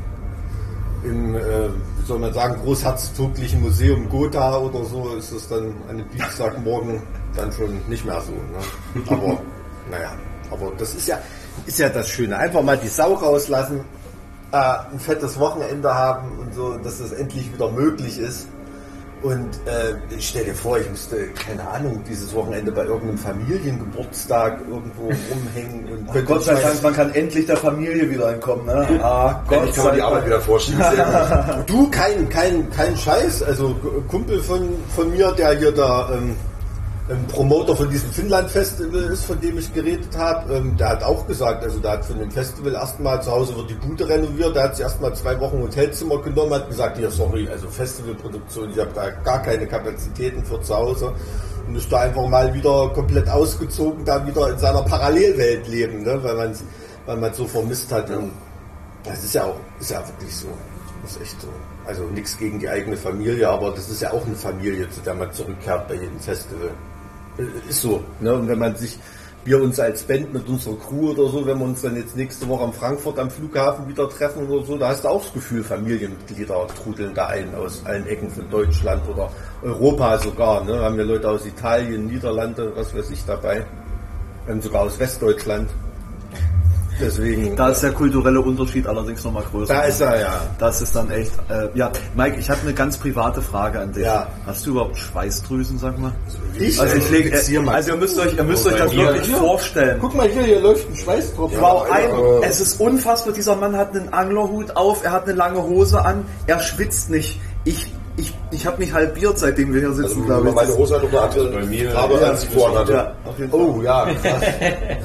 im äh, wie soll man sagen, großherzoglichen Museum Gotha oder so, ist es dann an einem Dienstagmorgen dann schon nicht mehr so. Ne? Aber, (laughs) naja, aber das ist ja, ist ja das Schöne. Einfach mal die Sau rauslassen, äh, ein fettes Wochenende haben und so, dass das endlich wieder möglich ist. Und äh, ich stell dir vor, ich müsste, keine Ahnung, dieses Wochenende bei irgendeinem Familiengeburtstag irgendwo rumhängen und könnte Gott sei Dank, man kann endlich der Familie wieder entkommen. Ne? Ah, Gott Endlich kann man die Arbeit wieder vorschieben. (laughs) Du, kein, kein, kein Scheiß. Also Kumpel von, von mir, der hier ähm, ähm, Promoter von diesem Finnland-Festival ist, von dem ich geredet habe, ähm, der hat auch gesagt, also der hat von dem Festival erstmal zu Hause wird die Bude renoviert, der hat sich erstmal zwei Wochen Hotelzimmer genommen, hat gesagt, hier, sorry, also Festivalproduktion, ich habe da gar keine Kapazitäten für zu Hause und ist da einfach mal wieder komplett ausgezogen, da wieder in seiner Parallelwelt leben, ne? weil man weil man so vermisst hat. Und das ist ja auch, ist ja wirklich so. Das ist echt so. Also nichts gegen die eigene Familie, aber das ist ja auch eine Familie, zu der man zurückkehrt bei jedem Festival. Äh, Ist so. Ne? Und wenn man sich, wir uns als Band mit unserer Crew oder so, wenn wir uns dann jetzt nächste Woche am Frankfurt am Flughafen wieder treffen oder so, da hast du auch das Gefühl, Familienmitglieder trudeln da ein aus allen Ecken von Deutschland oder Europa sogar. Ne? Haben wir Leute aus Italien, Niederlande, was weiß ich dabei. Und sogar aus Westdeutschland. Deswegen. Da ist der kulturelle Unterschied allerdings nochmal größer. Da ist er, ja. Das ist dann echt. Äh, ja, Mike, ich habe eine ganz private Frage an dich. Ja. Hast du überhaupt Schweißdrüsen, sag mal? Ich? Also ich lege, Jetzt hier mal. also ihr müsst euch, ihr müsst euch das mir- wirklich vorstellen. Guck mal hier, hier läuft ein Schweißtropfen. Wow, Ja, ein, aber- es ist unfassbar. Dieser Mann hat einen Anglerhut auf, er hat eine lange Hose an, er schwitzt nicht. Ich, ich, ich habe mich halbiert, seitdem wir hier sitzen, Also, glaube ich. meine Hose hat eine andere bei mir- Farbe, Ja, als vorhin hatte. ja. Oh (laughs) ja, krass.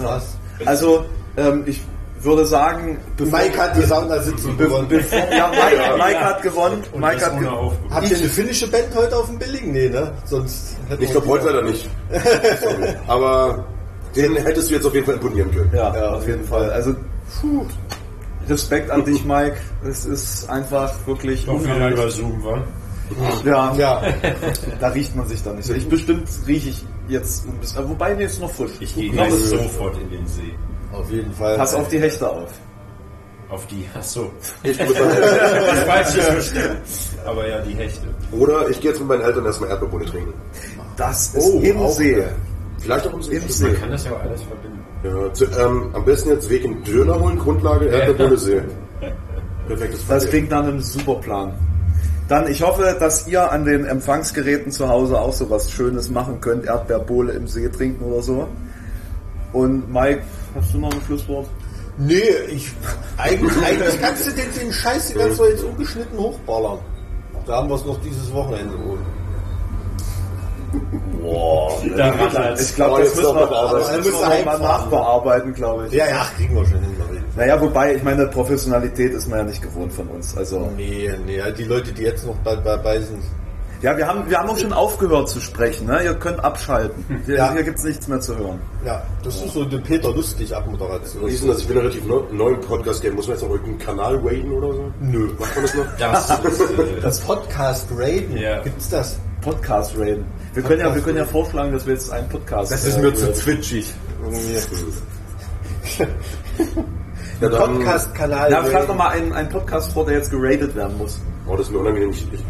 krass. Also, ähm, ich würde sagen, Mike hat die Saunasitzung gewonnen. ja, Mike, Mike hat gewonnen. Und Mike hat. Aufguss. Habt ihr eine finnische Band heute auf dem Billigen? Nee, ne? Sonst Ich glaube heute leider nicht. (laughs) Sorry. Aber den hättest du jetzt auf jeden Fall imponieren können. Ja, Ja, auf jeden Fall. Also, puh, Respekt an dich, Mike. Es ist einfach wirklich Auch wieder über Zoom, war. Ja, Ja, (laughs) da riecht man sich dann nicht so. Ich bestimmt rieche ich jetzt ein bisschen, wobei mir ist noch frisch. Ich gehe sofort in den See. Auf jeden Fall. Pass auf die Hechte auf. Auf die, ach so. Ich muss dann, (laughs) Das falsche verstehen. Aber ja, die Hechte. oder ich gehe jetzt mit meinen Eltern erstmal Erdbeerbohne trinken. Das ist Oh, im auch See. Vielleicht auch im See. Im See. Man kann das ja auch alles verbinden. Ja, zu, ähm, am besten jetzt Weg in Döner holen, Grundlage Erdbeerbohne See. Perfektes Das Paket. klingt nach einem super Plan. Dann, ich hoffe, dass ihr an den Empfangsgeräten zu Hause auch so was Schönes machen könnt. Erdbeerbohle im See trinken oder so. Und Mike, hast du noch ein Schlusswort? Nee, ich, eigentlich, eigentlich kannst du den, den Scheiß die ganze Zeit jetzt ungeschnitten hochballern. Da haben wir es noch dieses Wochenende wohl. Da rattert Ich glaube, das jetzt müssen noch wir, das müssen wir mal nachbearbeiten, glaube ich. Ja, ja, kriegen wir schon hin. Naja, wobei, ich meine, Professionalität ist man ja nicht gewohnt von uns. Also, Nee, nee, die Leute, die jetzt noch dabei sind. Ja, wir haben, wir haben auch schon aufgehört zu sprechen. Ne? Ihr könnt abschalten. Hier, Ja. hier gibt es nichts mehr zu hören. Ja, das ist so eine Peter Lustig Abmoderation. Wie ist denn das? Ich bin relativ neu, neu im Podcast-Game. Muss man jetzt noch irgendeinen Kanal raiden oder so? Nö. Macht man das noch? Das äh, Das Podcast Raiden, Ja. gibt's das? Podcast raiden. Wir können ja, wir können ja Podcast vorschlagen, dass wir jetzt einen Podcast. Das ist äh, mir zu raiden. twitchig. Ja, (laughs) Podcast-Kanal. Ja, schlag raiden. doch mal einen, einen Podcast vor, der jetzt geratet werden muss. oh, das ist mir unangenehm. Ich, ich,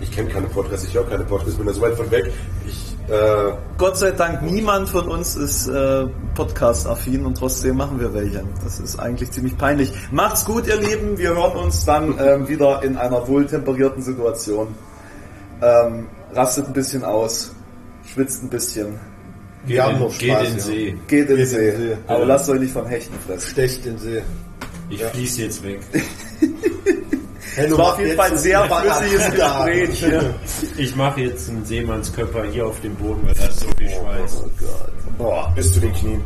ich kenne keine Podcasts, ich höre keine Podcasts, bin da so weit von weg. Ich, äh, Gott sei Dank, niemand von uns ist äh, Podcast-affin und trotzdem machen wir welche. Das ist eigentlich ziemlich peinlich. Macht's gut, ihr Lieben. Wir hören uns dann ähm, wieder in einer wohltemperierten Situation. Ähm, rastet ein bisschen aus, schwitzt ein bisschen, Wir haben noch geht Spaß, in den ja. See. geht in den in See. den See. Aber lasst euch nicht vom Hechten fressen. Stecht den See. Ich fließe jetzt weg. (laughs) Hey, Es war auf jeden Fall ein sehr flüssiges Gespräch. (laughs) Ich mache jetzt einen Seemannskörper hier auf dem Boden, weil da ist so viel Schweiß. Boah. bis zu den Knien.